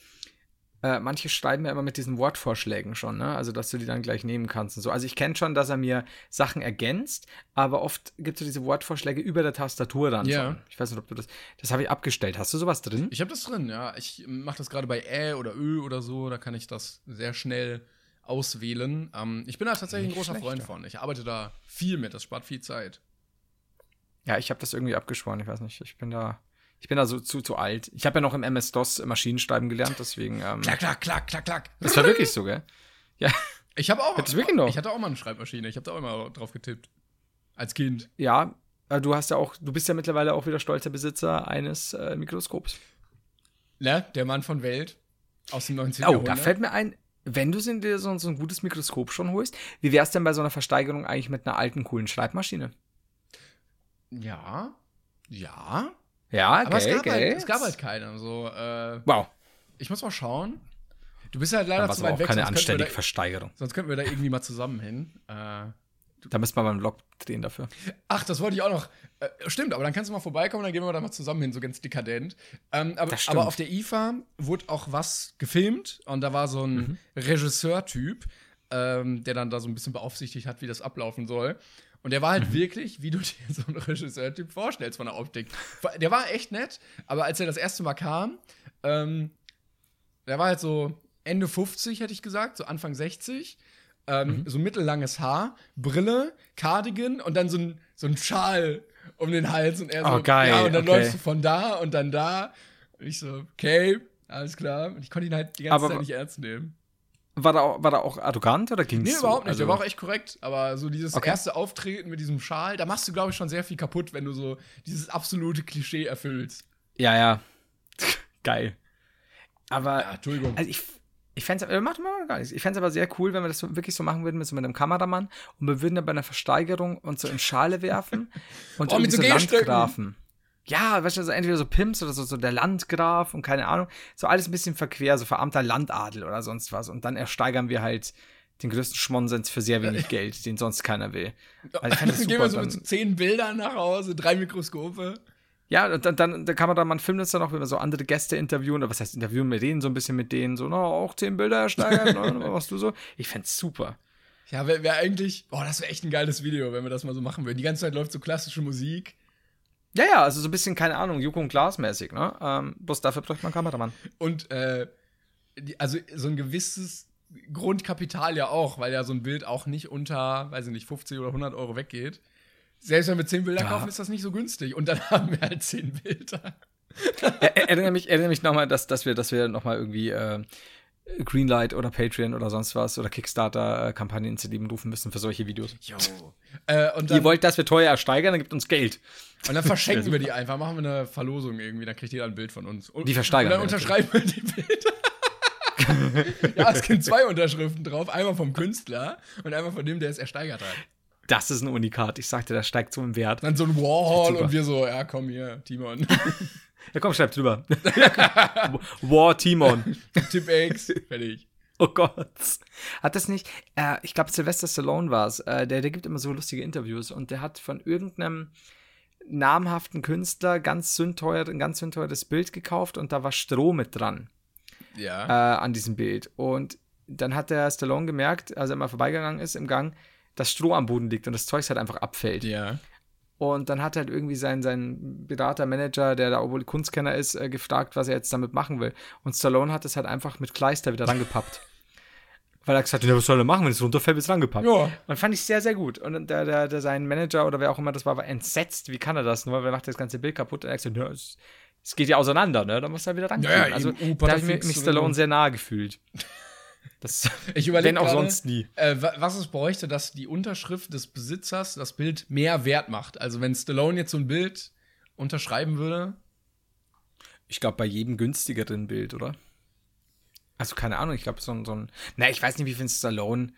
äh, manche schreiben ja immer mit diesen Wortvorschlägen schon, ne? Also, dass du die dann gleich nehmen kannst und so. Also, ich kenne schon, dass er mir Sachen ergänzt, aber oft gibt es so diese Wortvorschläge über der Tastatur dann Ja. schon. Ich weiß nicht, ob du das, das habe ich abgestellt. Hast du sowas drin? Ich habe das drin, ja. Ich mache das gerade bei Ä oder Ö oder so, da kann ich das sehr schnell auswählen. Ähm, ich bin da tatsächlich Nicht ein großer schlecht, Freund von. Ich arbeite da viel mit, das spart viel Zeit. Ja, ich habe das irgendwie abgeschworen. Ich weiß nicht. Ich bin da, ich bin da so zu, zu alt. Ich habe ja noch im MS-DOS Maschinenschreiben gelernt, deswegen. Ähm, Klack, klack, klack, klack, klack. das war wirklich so, gell? Ja, Ich habe auch. Du wirklich noch? Ich hatte auch mal eine Schreibmaschine. Ich habe da auch immer drauf getippt. Als Kind. ja. äh, Du hast ja auch, du bist ja mittlerweile auch wieder stolzer Besitzer eines äh, Mikroskops. Ne? Der Mann von Welt. Aus dem 19. Oh, Jahrhundert. da fällt mir ein, wenn du dir so, so ein gutes Mikroskop schon holst, wie wär's denn bei so einer Versteigerung eigentlich mit einer alten, coolen Schreibmaschine? Ja. Ja. Ja, Aber es, gell, gab gell? halt, es gab halt keine. So, äh, Wow. ich muss mal schauen. Du bist halt leider zu weit auch weg. keine wir anständige da- Versteigerung. Sonst könnten wir da irgendwie mal zusammen hin. Äh, Da müsste man mal einen Vlog drehen dafür. ach, das wollte ich auch noch. Äh, stimmt, aber dann kannst du mal vorbeikommen, dann gehen wir da mal zusammen hin, so ganz dekadent. Ähm, aber, aber auf der IFA wurde auch was gefilmt und da war so ein Mhm. Regisseur-Typ, ähm, der dann da so ein bisschen beaufsichtigt hat, wie das ablaufen soll. Und der war Mhm. halt wirklich, wie du dir so einen Regisseur-Typ vorstellst von der Optik. Der war echt nett, aber als er das erste Mal kam, ähm, der war halt so, Ende 50, hätte ich gesagt, so Anfang 60. Ähm, Mhm. So mittellanges Haar, Brille, Cardigan und dann so ein, so ein Schal um den Hals. Und er so, Oh, geil, ja, und dann okay. läufst du von da und dann da. Und ich so, okay, alles klar. Und ich konnte ihn halt die ganze Aber- Zeit nicht ernst nehmen. War da, auch, war da auch arrogant oder ging's Nee, so? überhaupt nicht. Also, der war auch echt korrekt. Aber so dieses Okay. erste Auftreten mit diesem Schal, da machst du, glaube ich, schon sehr viel kaputt, wenn du so dieses absolute Klischee erfüllst. Ja, ja. Geil. Aber Ja, Entschuldigung. Also ich, ich fände es, macht mal gar nichts. Ich fände es aber sehr cool, wenn wir das so, wirklich so machen würden mit so mit einem Kameramann und wir würden dann bei einer Versteigerung uns so in Schale werfen und Oh, mit so Gehstöcken. Landgrafen. Ja, weißt du, also entweder so Pimps oder so, so der Landgraf und keine Ahnung. So alles ein bisschen verquer, so verarmter Landadel oder sonst was. Und dann ersteigern wir halt den größten Schmonsens für sehr wenig Geld, den sonst keiner will. Also Dann gehen wir so mit so zehn Bildern nach Hause, drei Mikroskope. Ja, und dann, dann, dann kann man da, filmt uns dann auch, wenn wir so andere Gäste interviewen, oder was heißt interviewen, wir reden so ein bisschen mit denen, so, na, auch zehn Bilder ersteigern, was machst du so? Ich fänd's super. Ja, wäre wär eigentlich, boah, das wäre echt ein geiles Video, wenn wir das mal so machen würden. Die ganze Zeit läuft so klassische Musik. Ja, ja, also so ein bisschen, keine Ahnung, Joko und Glas mäßig, ne? Ähm, bloß dafür bräuchte man einen Kameramann. Und äh, also so ein gewisses Grundkapital ja auch, weil ja so ein Bild auch nicht unter, weiß ich nicht, 50 oder 100 Euro weggeht. Selbst wenn wir 10 Bilder Ja. kaufen, ist das nicht so günstig. Und dann haben wir halt 10 Bilder. Er, er, erinnere mich, erinnere mich nochmal, dass, dass wir, dass wir nochmal irgendwie äh, Greenlight oder Patreon oder sonst was oder Kickstarter-Kampagnen ins Leben rufen müssen für solche Videos. Jo. äh, Ihr wollt, dass wir teuer ersteigern, dann gibt uns Geld. Und dann verschenken wir die einfach, machen wir eine Verlosung irgendwie, dann kriegt jeder ein Bild von uns. Und, Die versteigern Und dann wir unterschreiben wir die Bilder. ja, es gibt zwei Unterschriften drauf. Einmal vom Künstler und einmal von dem, der es ersteigert hat. Das ist ein Unikat. Ich sagte, das steigt so im Wert. Dann so ein Warhol und wir so, ja, komm hier, Timon. Ja, komm, schreib drüber. War Timon. Tipp X, fertig. Oh Gott. Hat das nicht, äh, ich glaube, Sylvester Stallone war es, äh, der, der gibt immer so lustige Interviews und der hat von irgendeinem namhaften Künstler ganz sündteuer, ein ganz sündteures Bild gekauft und da war Stroh mit dran Ja. äh, an diesem Bild. Und dann hat der Stallone gemerkt, als er mal vorbeigegangen ist im Gang, dass Stroh am Boden liegt und das Zeug halt einfach abfällt. ja. Und dann hat halt irgendwie sein, sein Berater, Manager, der da obwohl Kunstkenner ist, äh, gefragt, was er jetzt damit machen will. Und Stallone hat es halt einfach mit Kleister wieder rangepappt. Weil er gesagt hat, ja, was soll er machen, wenn es runterfällt, wird es rangepappt. Ja. Und fand ich sehr, sehr gut. Und der, der, der sein Manager oder wer auch immer das war, war entsetzt. Wie kann er das? Nur weil er macht das ganze Bild kaputt. Und er hat gesagt, ja, es, es geht ja auseinander, ne? Da muss er wieder ran. Ja, ja, also da habe ich mir, Patafix mich Stallone sehr nahe gefühlt. Das, Ich überlege Wenn auch sonst nie. Äh, wa- was es bräuchte, dass die Unterschrift des Besitzers das Bild mehr wert macht. Also wenn Stallone jetzt so ein Bild unterschreiben würde. Ich glaube, bei jedem günstigeren Bild, oder? Also, keine Ahnung, ich glaube, so ein, so ein. Na, ich weiß nicht, wie viel Stallone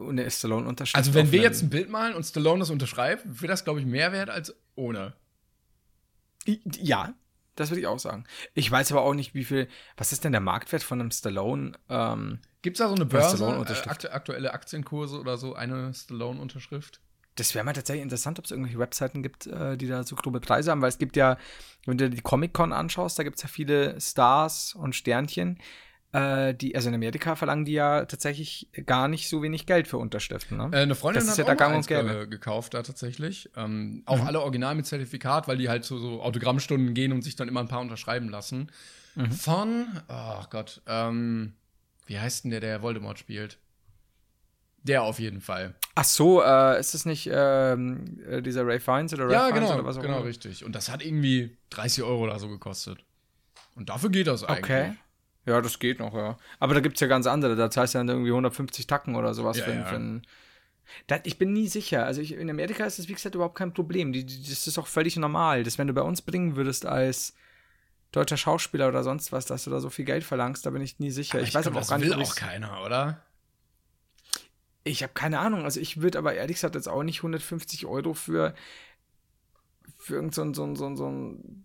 eine Stallone unterschreibt. Also wenn wir jetzt ein Bild malen und Stallone das unterschreibt, wäre das, glaube ich, mehr wert als ohne. Ja, das würde ich auch sagen. Ich weiß aber auch nicht, wie viel. Was ist denn der Marktwert von einem Stallone? Ähm, Gibt es da so eine Börse, äh, aktu aktuelle Aktienkurse oder so, eine Stallone-Unterschrift? das wäre mal tatsächlich interessant, ob es irgendwelche Webseiten gibt, äh, die da so grobe Preise haben, weil es gibt ja, wenn du dir die Comic-Con anschaust, da gibt es ja viele Stars und Sternchen, äh, die, also in Amerika verlangen die ja tatsächlich gar nicht so wenig Geld für Unterschriften. Ne? Äh, eine Freundin Das ist hat ja auch da eins ge gekauft da tatsächlich. Ähm, auch alle original mit Zertifikat, weil die halt zu so Autogrammstunden gehen und sich dann immer ein paar unterschreiben lassen. Von, oh Gott, ähm, wie heißt denn der, der Voldemort spielt? Der auf jeden Fall. Ach so, äh, ist es nicht ähm, äh, dieser Ray Fiennes oder Ray Ja, Fiennes genau, oder was auch genau, immer? richtig. Und das hat irgendwie 30 Euro oder so gekostet. Und dafür geht das eigentlich. Okay. Ja, das geht noch, ja. Aber da gibt es ja ganz andere. Da zahlst du dann irgendwie 150 Tacken oder sowas Ja, für, ja. für ein. Das, ich bin nie sicher. Also ich, in Amerika ist das, wie gesagt, überhaupt kein Problem. Die, die, das ist auch völlig normal. Das, wenn du bei uns bringen würdest als deutscher Schauspieler oder sonst was, dass du da so viel Geld verlangst, da bin ich nie sicher. Aber ich, weiß glaub, aber auch das gar nicht, will ob auch keiner, oder? Ich habe keine Ahnung. Also ich würde aber ehrlich gesagt jetzt auch nicht 150 Euro für, für irgend so ein, so ein, so ein, so ein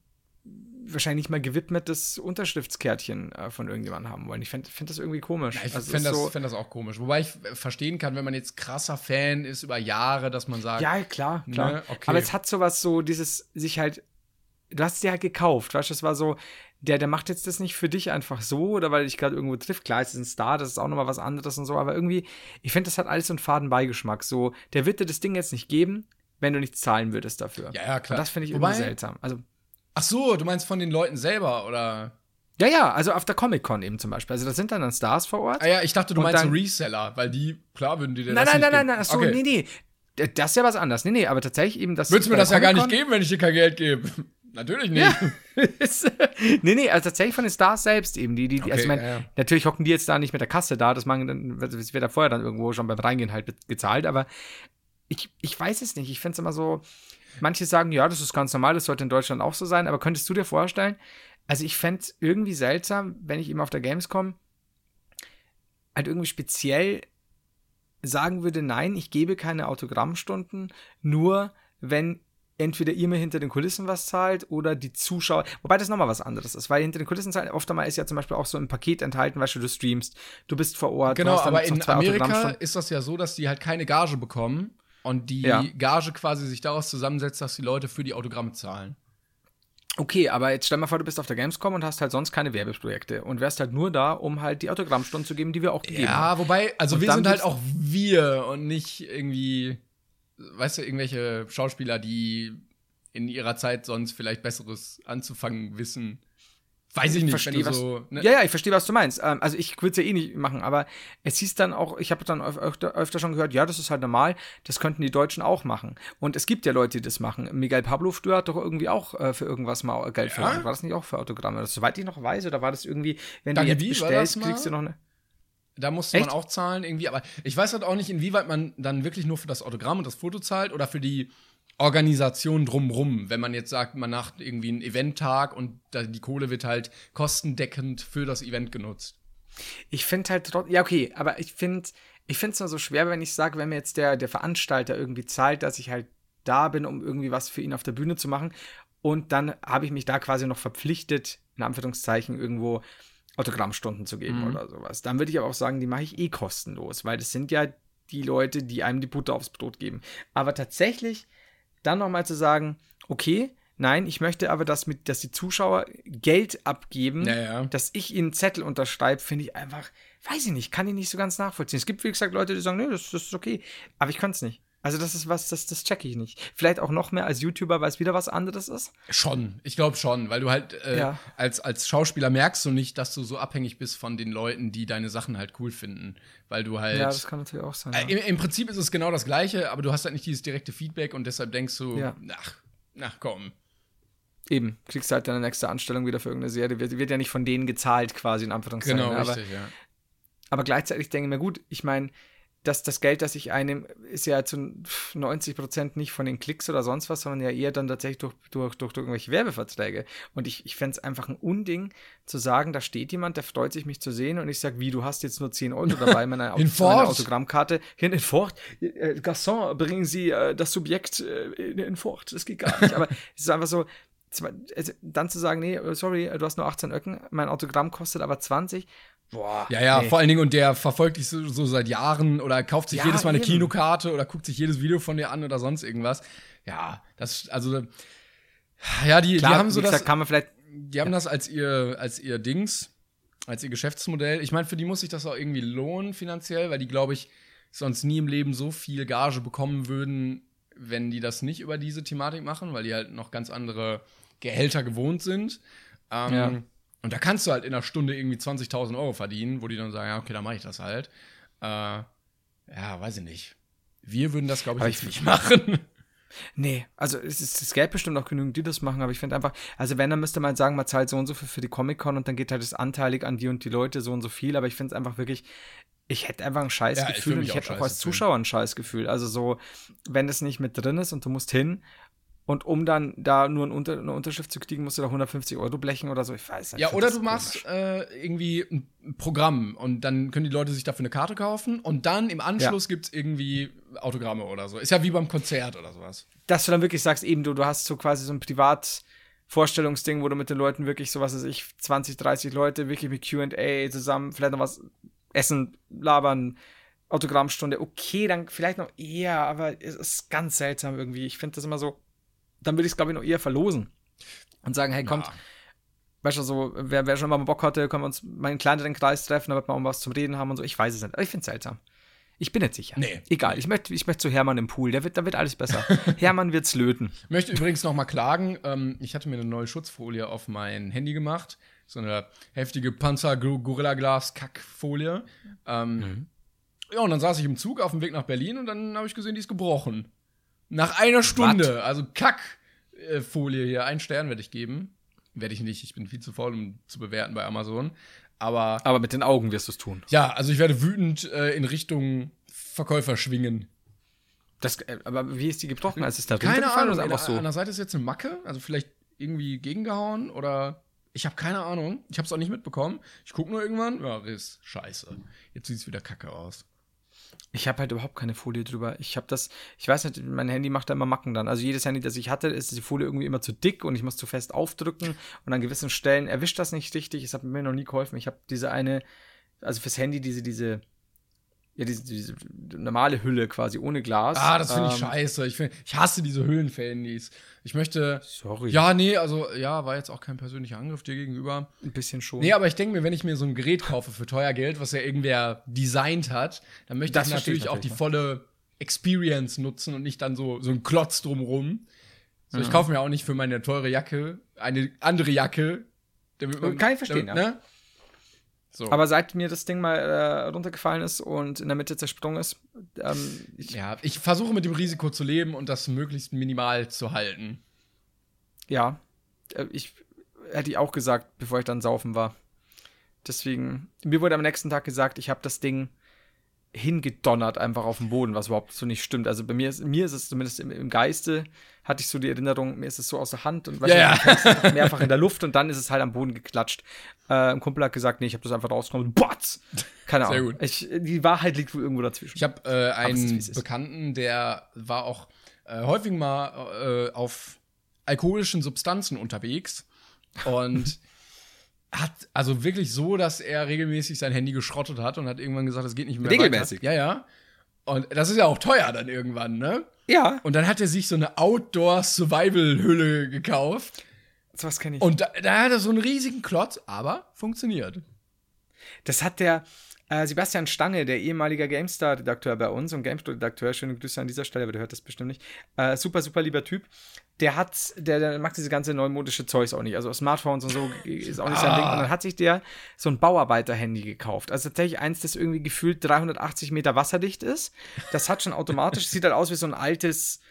wahrscheinlich nicht mal gewidmetes Unterschriftskärtchen äh, von irgendjemandem haben wollen. Ich finde find das irgendwie komisch. Ja, ich Also ist das, so- fänd das auch komisch. Wobei ich verstehen kann, wenn man jetzt krasser Fan ist über Jahre, dass man sagt, Ja, klar, klar. Ne, okay. Aber es hat sowas so, dieses sich halt, du hast es dir halt gekauft, weißt du, es war so, der, der macht jetzt das nicht für dich einfach so oder weil dich gerade irgendwo trifft. Klar, es ist ein Star, das ist auch nochmal was anderes und so, aber irgendwie, ich finde, das hat alles so einen faden Beigeschmack. So, der wird dir das Ding jetzt nicht geben, wenn du nichts zahlen würdest dafür. Ja, ja, klar. Und das finde ich Wobei- irgendwie seltsam. Also, ach so, du meinst von den Leuten selber, oder? Ja, ja, also auf der Comic-Con eben zum Beispiel. Also da sind dann, dann Stars vor Ort. Ah ja, ich dachte, du meinst dann- Reseller, weil die, klar würden die dir nein, das nein, nein, nein, geben. nein, achso, okay. nee, nee. Das ist ja was anderes. Nee, nee, aber tatsächlich eben das. Würdest du mir das ja gar nicht geben, wenn ich dir kein Geld gebe? Natürlich nicht. Ist- nee, nee, also tatsächlich von den Stars selbst eben. Die, die, also Okay, ich meine, ja, ja. natürlich hocken die jetzt da nicht mit der Kasse da, das machen dann, das wird da vorher dann irgendwo schon beim Reingehen halt be- gezahlt, aber ich, ich weiß es nicht. Ich finde es immer so, manche sagen, ja, das ist ganz normal, das sollte in Deutschland auch so sein, aber könntest du dir vorstellen, also ich fände es irgendwie seltsam, wenn ich eben auf der Gamescom halt irgendwie speziell sagen würde, nein, ich gebe keine Autogrammstunden, nur wenn entweder ihr mir hinter den Kulissen was zahlt oder die Zuschauer, wobei das nochmal was anderes ist, weil hinter den Kulissen zahlen, oft einmal ist ja zum Beispiel auch so ein Paket enthalten, weißt du, du streamst, du bist vor Ort, du Genau, aber in Amerika ist das ja so, dass die halt keine Gage bekommen und die Ja. Gage quasi sich daraus zusammensetzt, dass die Leute für die Autogramme zahlen. Okay, aber jetzt stell mal vor, du bist auf der Gamescom und hast halt sonst keine Werbeprojekte und wärst halt nur da, um halt die Autogrammstunden zu geben, die wir auch gegeben haben. Ja, wobei, also Und wir sind halt auch wir und nicht irgendwie, weißt du, irgendwelche Schauspieler, die in ihrer Zeit sonst vielleicht Besseres anzufangen wissen. Weiß ich nicht, verstehe, was- so. Ne? Ja, ja, ich verstehe, was du meinst. Ähm, also ich würde es ja eh nicht machen, aber es hieß dann auch, ich habe dann öf- öfter, öfter schon gehört, ja, das ist halt normal, das könnten die Deutschen auch machen. Und es gibt ja Leute, die das machen. Miguel Pablo früher hat doch irgendwie auch äh, für irgendwas mal Geld verlangt. War das nicht auch für Autogramme? Das, soweit ich noch weiß, oder war das irgendwie, wenn Dagi du jetzt bestellst, kriegst du noch eine. Da musste Echt? man auch zahlen irgendwie, aber ich weiß halt auch nicht, inwieweit man dann wirklich nur für das Autogramm und das Foto zahlt oder für die Organisation drumrum, wenn man jetzt sagt, man macht irgendwie einen Eventtag und die Kohle wird halt kostendeckend für das Event genutzt. Ich finde halt trotzdem, ja, okay, aber ich finde ich finde es nur so schwer, wenn ich sage, wenn mir jetzt der, der Veranstalter irgendwie zahlt, dass ich halt da bin, um irgendwie was für ihn auf der Bühne zu machen. Und dann habe ich mich da quasi noch verpflichtet, in Anführungszeichen, irgendwo Autogrammstunden zu geben oder sowas. Dann würde ich aber auch sagen, die mache ich eh kostenlos, weil das sind ja die Leute, die einem die Butter aufs Brot geben. Aber tatsächlich dann nochmal zu sagen, okay, nein, ich möchte aber, dass, mit, dass die Zuschauer Geld abgeben, Ja, ja. dass ich ihnen Zettel unterschreibe, finde ich einfach, weiß ich nicht, kann ich nicht so ganz nachvollziehen. Es gibt, wie gesagt, Leute, die sagen, nee, das, das ist okay. Aber ich kann es nicht. Also, das ist was, das, das checke ich nicht. Vielleicht auch noch mehr als YouTuber, weil es wieder was anderes ist. Schon, ich glaube schon, weil du halt äh, Ja. als, als Schauspieler merkst du nicht, dass du so abhängig bist von den Leuten, die deine Sachen halt cool finden. Weil du halt. Ja, das kann natürlich auch sein. äh, im, Im Prinzip ist es genau das Gleiche, aber du hast halt nicht dieses direkte Feedback und deshalb denkst du, Ja. ach, ach komm. Eben, kriegst halt deine nächste Anstellung wieder für irgendeine Serie. Wird, wird ja nicht von denen gezahlt, quasi in Anführungszeichen. Genau, aber, richtig, ja. aber gleichzeitig denke ich mir, gut, ich meine, das, das Geld, das ich einnehme, ist ja zu 90 Prozent nicht von den Klicks oder sonst was, sondern ja eher dann tatsächlich durch, durch, durch, durch irgendwelche Werbeverträge. Und ich, ich fände es einfach ein Unding, zu sagen, da steht jemand, der freut sich, mich zu sehen und ich sage, wie, du hast jetzt nur 10 Euro dabei, meine, Au- Hinfort. meine Autogrammkarte. Hin in Fort. Äh, Garçon, bringen Sie äh, das Subjekt äh, in, Fort. Das geht gar nicht. Aber es ist einfach so, zwar- also, dann zu sagen, nee, sorry, du hast nur 18 Öcken, mein Autogramm kostet aber 20. Boah. Ja, ja, nee. vor allen Dingen, und der verfolgt dich so, so seit Jahren oder kauft sich Ja, jedes Mal eine eben. Kinokarte oder guckt sich jedes Video von dir an oder sonst irgendwas. Ja, das, also, ja, die, Klar, die haben so das, kann man vielleicht die haben das als ihr, als ihr Dings, als ihr Geschäftsmodell. Ich meine, für die muss sich das auch irgendwie lohnen finanziell, weil die, glaube ich, sonst nie im Leben so viel Gage bekommen würden, wenn die das nicht über diese Thematik machen, weil die halt noch ganz andere Gehälter gewohnt sind. Ähm, Ja. Und da kannst du halt in einer Stunde irgendwie 20.000 Euro verdienen, wo die dann sagen, ja, okay, dann mache ich das halt. Äh, ja, weiß ich nicht. Wir würden das, glaube ich, ich- nicht machen. Nee, also es, ist, es gäbe bestimmt auch genügend, die das machen, aber ich finde einfach, also wenn, dann müsste man sagen, man zahlt so und so viel für die Comic-Con und dann geht halt das anteilig an die und die Leute so und so viel, aber ich finde es einfach wirklich, ich hätte einfach ein scheiß Ja, und ich hätte auch als. Zuschauer ein scheiß Gefühl. Also so, wenn es nicht mit drin ist und du musst hin und um dann da nur ein Unter eine Unterschrift zu kriegen, musst du da 150 Euro blechen oder so, ich weiß nicht. Ja, oder du machst äh, irgendwie ein Programm und dann können die Leute sich dafür eine Karte kaufen und dann im Anschluss gibt's irgendwie Autogramme oder so. Ist ja wie beim Konzert oder sowas. dass du dann wirklich sagst, eben du, du hast so quasi so ein Privatvorstellungsding, wo du mit den Leuten wirklich so was weiß ich, 20, 30 Leute wirklich mit Q&A zusammen, vielleicht noch was essen, labern, Autogrammstunde, okay, dann vielleicht noch eher, aber es ist ganz seltsam irgendwie. Ich finde das immer so, dann würde ich es glaube ich noch eher verlosen und sagen, hey, kommt, Ja. weißt du, so, wer, wer schon mal Bock hatte, können wir uns mal in kleineren Kreis treffen, damit wir auch was zum Reden haben und so. Ich weiß es nicht, aber ich finde es seltsam. Ich bin nicht sicher. Nee. Egal, ich möchte ich möchte zu Hermann im Pool, der wird, da wird alles besser. Hermann wird's löten. Ich möchte übrigens noch mal klagen, ähm, ich hatte mir eine neue Schutzfolie auf mein Handy gemacht. so eine heftige Panzer-Gorilla-Glas-Kackfolie. Ähm, Ja, und dann saß ich im Zug auf dem Weg nach Berlin und dann habe ich gesehen, die ist gebrochen. Nach einer Stunde. Also Kackfolie hier. Einen Stern werde ich geben. Werde ich nicht. Ich bin viel zu faul, um zu bewerten bei Amazon. Aber Aber mit den Augen wirst du es tun. ja, also ich werde wütend äh, in Richtung Verkäufer schwingen. Das, äh, aber wie ist die gebrochen? Also ist da Keine Ahnung. oder An, einfach der- so? an der Seite ist jetzt eine Macke. Also vielleicht irgendwie gegengehauen oder. Ich habe keine Ahnung. Ich habe es auch nicht mitbekommen. Ich gucke nur irgendwann. Ja, Riss. Scheiße. Jetzt sieht es wieder kacke aus. Ich habe halt überhaupt keine Folie drüber. Ich habe das, ich weiß nicht, mein Handy macht da immer Macken dann. Also jedes Handy, das ich hatte, ist die Folie irgendwie immer zu dick und ich muss zu fest aufdrücken und an gewissen Stellen erwischt das nicht richtig. Es hat mir noch nie geholfen. Ich habe diese eine, also fürs Handy diese, diese, ja, diese, diese normale Hülle quasi ohne Glas. Ah, das finde ich Ähm, scheiße. Ich, find, ich hasse diese Hüllen für Handys. Ich möchte. Sorry. Ja, nee, also, ja, war jetzt auch kein persönlicher Angriff dir gegenüber. Ein bisschen schon. Nee, aber ich denke mir, wenn ich mir so ein Gerät kaufe für teuer Geld, was ja irgendwer designt hat, dann möchte Das ich verstehe ich natürlich auch die natürlich, volle Experience nutzen und nicht dann so, so ein Klotz drumrum. So, ich kaufe mir auch nicht für meine teure Jacke eine andere Jacke. Damit man, Kann ich verstehen, damit, ne? So. Aber seit mir das Ding mal äh, runtergefallen ist und in der Mitte zersprungen ist, ähm, ich, ja, ich versuche mit dem Risiko zu leben und das möglichst minimal zu halten. Ja, äh, ich hätte ich auch gesagt, bevor ich dann saufen war. Deswegen, mir wurde am nächsten Tag gesagt, ich habe das Ding hingedonnert einfach auf den Boden, was überhaupt so nicht stimmt. Also bei mir ist, mir ist es zumindest im, im Geiste, hatte ich so die Erinnerung, mir ist es so aus der Hand und Ja, ja. mehrfach in der Luft und dann ist es halt am Boden geklatscht. Äh, ein Kumpel hat gesagt, nee, ich habe das einfach rausgenommen. Batz! Keine Sehr Ahnung. gut. Ich, die Wahrheit liegt wohl irgendwo dazwischen. Ich habe äh, einen ist. Bekannten, der war auch äh, häufig mal äh, auf alkoholischen Substanzen unterwegs und hat also wirklich so, dass er regelmäßig sein Handy geschrottet hat und hat irgendwann gesagt, das geht nicht mehr Regelmäßig? weiter. Ja, ja. Und das ist ja auch teuer dann irgendwann, ne? ja, Und dann hat er sich so eine Outdoor-Survival-Hülle gekauft. sowas kenne ich. Und da, da hat er so einen riesigen Klotz, aber funktioniert. Das hat der äh, Sebastian Stange, der ehemalige GameStar-Redakteur bei uns und GameStar-Redakteur, schöne Grüße an dieser Stelle, aber der hört das bestimmt nicht. Äh, super, super lieber Typ. Der hat, der, der mag diese ganze neumodische Zeugs auch nicht. Also Smartphones und so ist auch nicht sein Ding. Und dann hat sich der so ein Bauarbeiter-Handy gekauft. Also tatsächlich eins, das irgendwie gefühlt 380 Meter wasserdicht ist. Das hat schon automatisch, sieht halt aus wie so ein altes,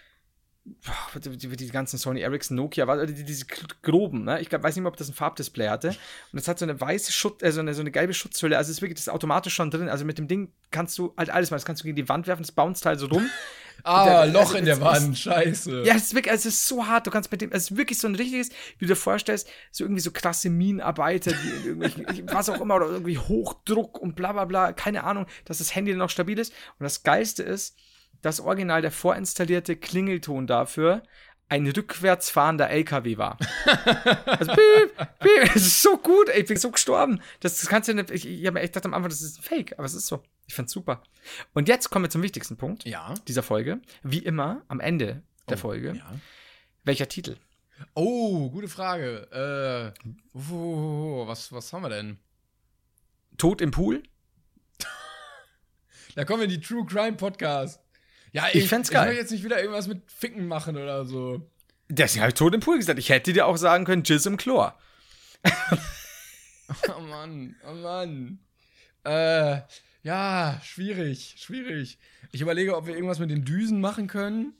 die, die, ganzen Sony Ericsson, Nokia, was- die, diese groben, ne? Ich glaub, weiß nicht mehr, ob das ein Farbdisplay hatte. Und das hat so eine weiße Schutz, äh, so, eine, so eine gelbe Schutzhülle. Also es ist wirklich das ist automatisch schon drin. Also mit dem Ding kannst du halt alles machen. Das kannst du gegen die Wand werfen, das bounced halt so rum. Ah, Der- Loch also in der Wand, scheiße. Ja, es ist wirklich, es ist so hart. Du kannst mit dem, es ist wirklich so ein richtiges, wie du dir vorstellst, so irgendwie so krasse Minenarbeiter, die irgendwelchen, was auch immer, oder irgendwie Hochdruck und bla bla bla, keine Ahnung, dass das Handy noch stabil ist. Und das Geilste ist, das Original, der vorinstallierte Klingelton dafür, ein rückwärts fahrender LKW war. Also, piep, piep, es ist so gut, ey, ich bin so gestorben. Das, das kannst du nicht, ich, ich habe mir echt gedacht am Anfang, das ist ein Fake, aber es ist so. Ich fand's super. Und jetzt kommen wir zum wichtigsten Punkt Ja. dieser Folge. Wie immer am Ende der Oh, Folge. Ja. Welcher Titel? Oh, gute Frage. Äh, wo, was, was haben wir denn? Tod im Pool? Da kommen wir in die True Crime Podcast. Ja, Ich fänd's geil. Ich will jetzt nicht wieder irgendwas mit Ficken machen oder so. Deswegen habe ich Tod im Pool gesagt. Ich hätte dir auch sagen können, Jizz im Chlor. Oh Mann, oh Mann. Äh, ja, schwierig, schwierig. Ich überlege, ob wir irgendwas mit den Düsen machen können.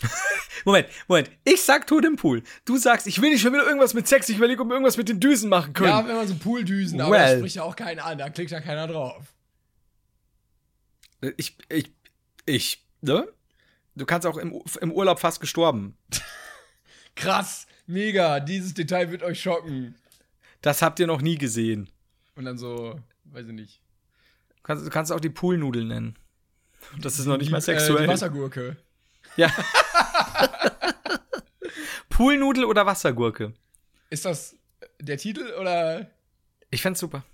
Moment, Moment. Ich sag Tod im Pool. Du sagst, ich will nicht schon wieder irgendwas mit Sex. Ich überlege, ob wir irgendwas mit den Düsen machen können. Ja, wenn man so Pooldüsen, aber Well. das spricht ja auch keinen an, da klickt ja keiner drauf. Ich, ich, ich, ne? Du kannst auch im, im Urlaub fast gestorben. Krass, mega, dieses Detail wird euch schocken. Das habt ihr noch nie gesehen. Und dann so, weiß ich nicht. Du kannst, du kannst auch die Poolnudel nennen. Das ist noch nicht mal Die, äh, sexuell. die Wassergurke. ja. Poolnudel oder Wassergurke? Ist das der Titel oder Ich fänd's super.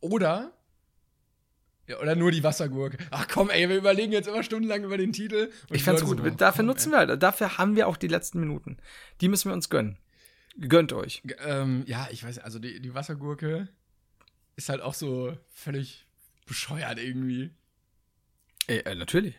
oder ja, oder nur die Wassergurke? Ach komm, ey, wir überlegen jetzt immer stundenlang über den Titel. Ich fand's Leute gut. so, oh, dafür komm, nutzen wir halt. Dafür haben wir auch die letzten Minuten. Die müssen wir uns gönnen. Gönnt euch. G- Ähm, ja, ich weiß, also die, die Wassergurke ist halt auch so völlig bescheuert irgendwie. Äh, äh, natürlich.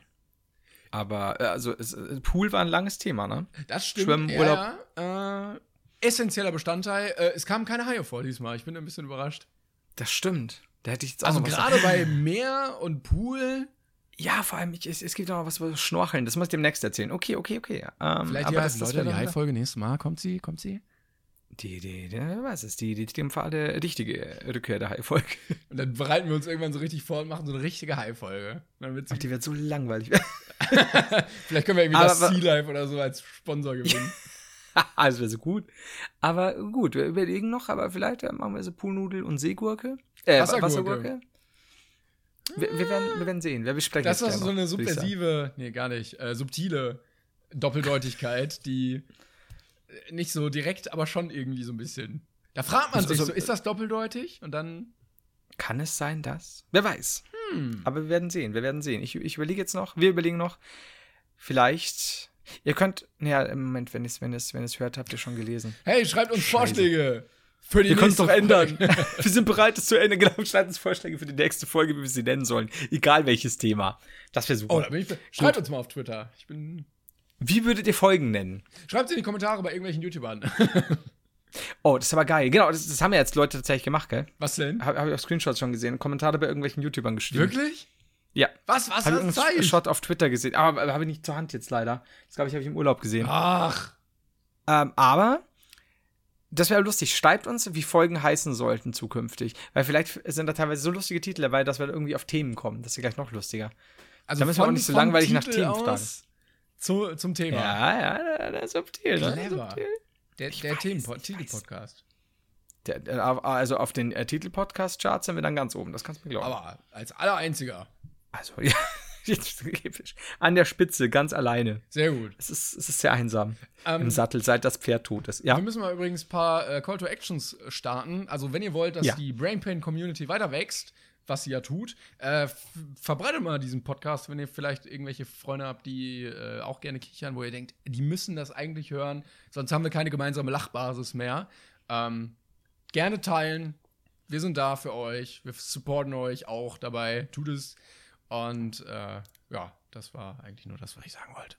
Aber, äh, also, es, äh, Pool war ein langes Thema, ne? Das stimmt. Schwimmen, Urlaub. Ja, äh, essentieller Bestandteil. Äh, es kamen keine Haie vor diesmal. Ich bin ein bisschen überrascht. Das stimmt. Da hätte ich jetzt auch Also gerade bei Meer und Pool. Ja, vor allem, ich, es, es gibt auch noch was über Schnorcheln. Das muss ich demnächst erzählen. Okay, okay, okay. Ähm, Vielleicht aber ja, das, Leute, die Hai-Folge nächstes Mal. Kommt sie? Kommt sie? Die, die, die, weiß es, die, die, im Falle richtige Rückkehr der Hai-Folge. Und dann bereiten wir uns irgendwann so richtig vor und machen so eine richtige Hai-Folge. Wird's- Die wird so langweilig. Vielleicht können wir irgendwie Aber das Sea Life oder so als Sponsor gewinnen. also wäre so gut. Aber gut, wir überlegen noch, aber vielleicht äh, machen wir so Poolnudel und Seegurke. Äh, Wassergurke. Wassergurke. Wir, wir, werden, wir werden sehen. Wir besprechen Das ist gleich so noch, eine subversive, nee, gar nicht, äh, subtile Doppeldeutigkeit, die äh, nicht so direkt, aber schon irgendwie so ein bisschen. Da fragt man Also- sich also- so, ist das doppeldeutig? Und dann. Kann es sein, dass? Wer weiß. Hm. Aber wir werden sehen, wir werden sehen. Ich, ich überlege jetzt noch, wir überlegen noch, vielleicht. Ihr könnt, naja, im Moment, wenn ihr es wenn ihr's- wenn ihr's hört, habt ihr schon gelesen. Hey, schreibt uns Vorschläge für die Wir können es nächste doch ändern. Folge. wir sind bereit, es zu ändern. Genau, schreibt uns Vorschläge für die nächste Folge, wie wir sie nennen sollen. Egal welches Thema. Das wäre super. Oh, da bin ich. Schreibt uns mal auf Twitter. Ich bin. Wie würdet ihr Folgen nennen? Schreibt in die Kommentare bei irgendwelchen YouTubern. Oh, das ist aber geil. Genau, das, das haben ja jetzt Leute tatsächlich gemacht, gell? Was denn? Habe hab ich auf Screenshots schon gesehen. Kommentare bei irgendwelchen YouTubern geschrieben. Wirklich? Ja. Was? Was? Habe ich Was? einen Zeit? Shot auf Twitter gesehen. Aber, aber habe ich nicht zur Hand jetzt leider. Das glaube ich, habe ich im Urlaub gesehen. Ach. Ähm, aber das wäre lustig. Schreibt uns, wie Folgen heißen sollten zukünftig. Weil vielleicht sind da teilweise so lustige Titel dabei, dass wir irgendwie auf Themen kommen. Das ist ja gleich noch lustiger. Also Da müssen wir auch nicht so langweilig nach Themen aus Zu, zum Thema. Ja, ja, das ist subtil. Ne? Clever. Subtil. Der, der Themenpod- Titelpodcast. Der, der, also auf den äh, Titelpodcast-Charts sind wir dann ganz oben. Das kannst du mir glauben. Aber als aller einziger. also, ja. An der Spitze, ganz alleine. Sehr gut. Es ist, es ist sehr einsam Ähm, im Sattel, seit das Pferd tot ist. Ja. Wir müssen mal übrigens ein paar äh, Call to Actions starten. Also, wenn ihr wollt, dass Ja. die Brainpain Community weiter wächst, was sie ja tut, äh, verbreitet mal diesen Podcast, wenn ihr vielleicht irgendwelche Freunde habt, die äh, auch gerne kichern, wo ihr denkt, die müssen das eigentlich hören, sonst haben wir keine gemeinsame Lachbasis mehr. Ähm, gerne teilen. Wir sind da für euch. Wir supporten euch auch dabei. Tut es. Und äh, ja, das war eigentlich nur das, was ich sagen wollte.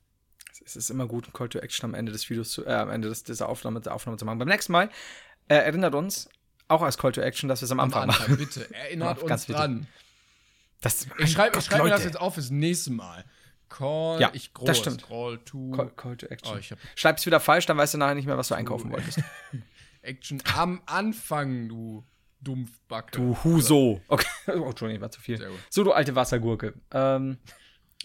Es ist immer gut, ein Call to Action am Ende des Videos zu, äh, am Ende des, dieser Aufnahme, der Aufnahme zu machen. Beim nächsten Mal äh, erinnert uns, auch als Call to Action, dass wir es am Am Anfang Anfang, machen. bitte, erinnert Ganz uns dran. Das, Ich schreibe schreib mir das jetzt auf fürs nächste Mal. Call, Ja, ich groß, das stimmt. Scroll to Call, Call to Action. Oh, Schreib's wieder falsch, dann weißt du nachher nicht mehr, was du einkaufen wolltest. Action am Anfang, du Dumpfbacke. Du Huso. Okay. Oh, Entschuldigung, war zu viel. So, du alte Wassergurke. Ähm,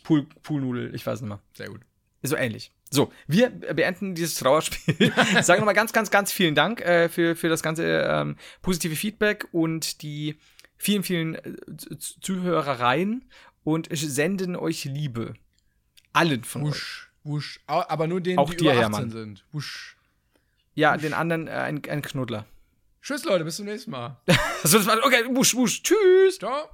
Pool, Poolnudel, ich weiß nicht mehr. Sehr gut. So ähnlich. So, wir beenden dieses Trauerspiel. Sagen nochmal ganz, ganz, ganz vielen Dank äh, für, für das ganze ähm, positive Feedback und die vielen, vielen äh, Zuhörereien und senden euch Liebe. Allen von euch. Wusch, wusch. Aber nur denen, Auch die dir, über Hermann. 18 sind. Wusch. Ja, den anderen äh, ein, ein Knuddler. Tschüss, Leute, bis zum nächsten Mal. Okay, wusch, wusch, tschüss. Ciao.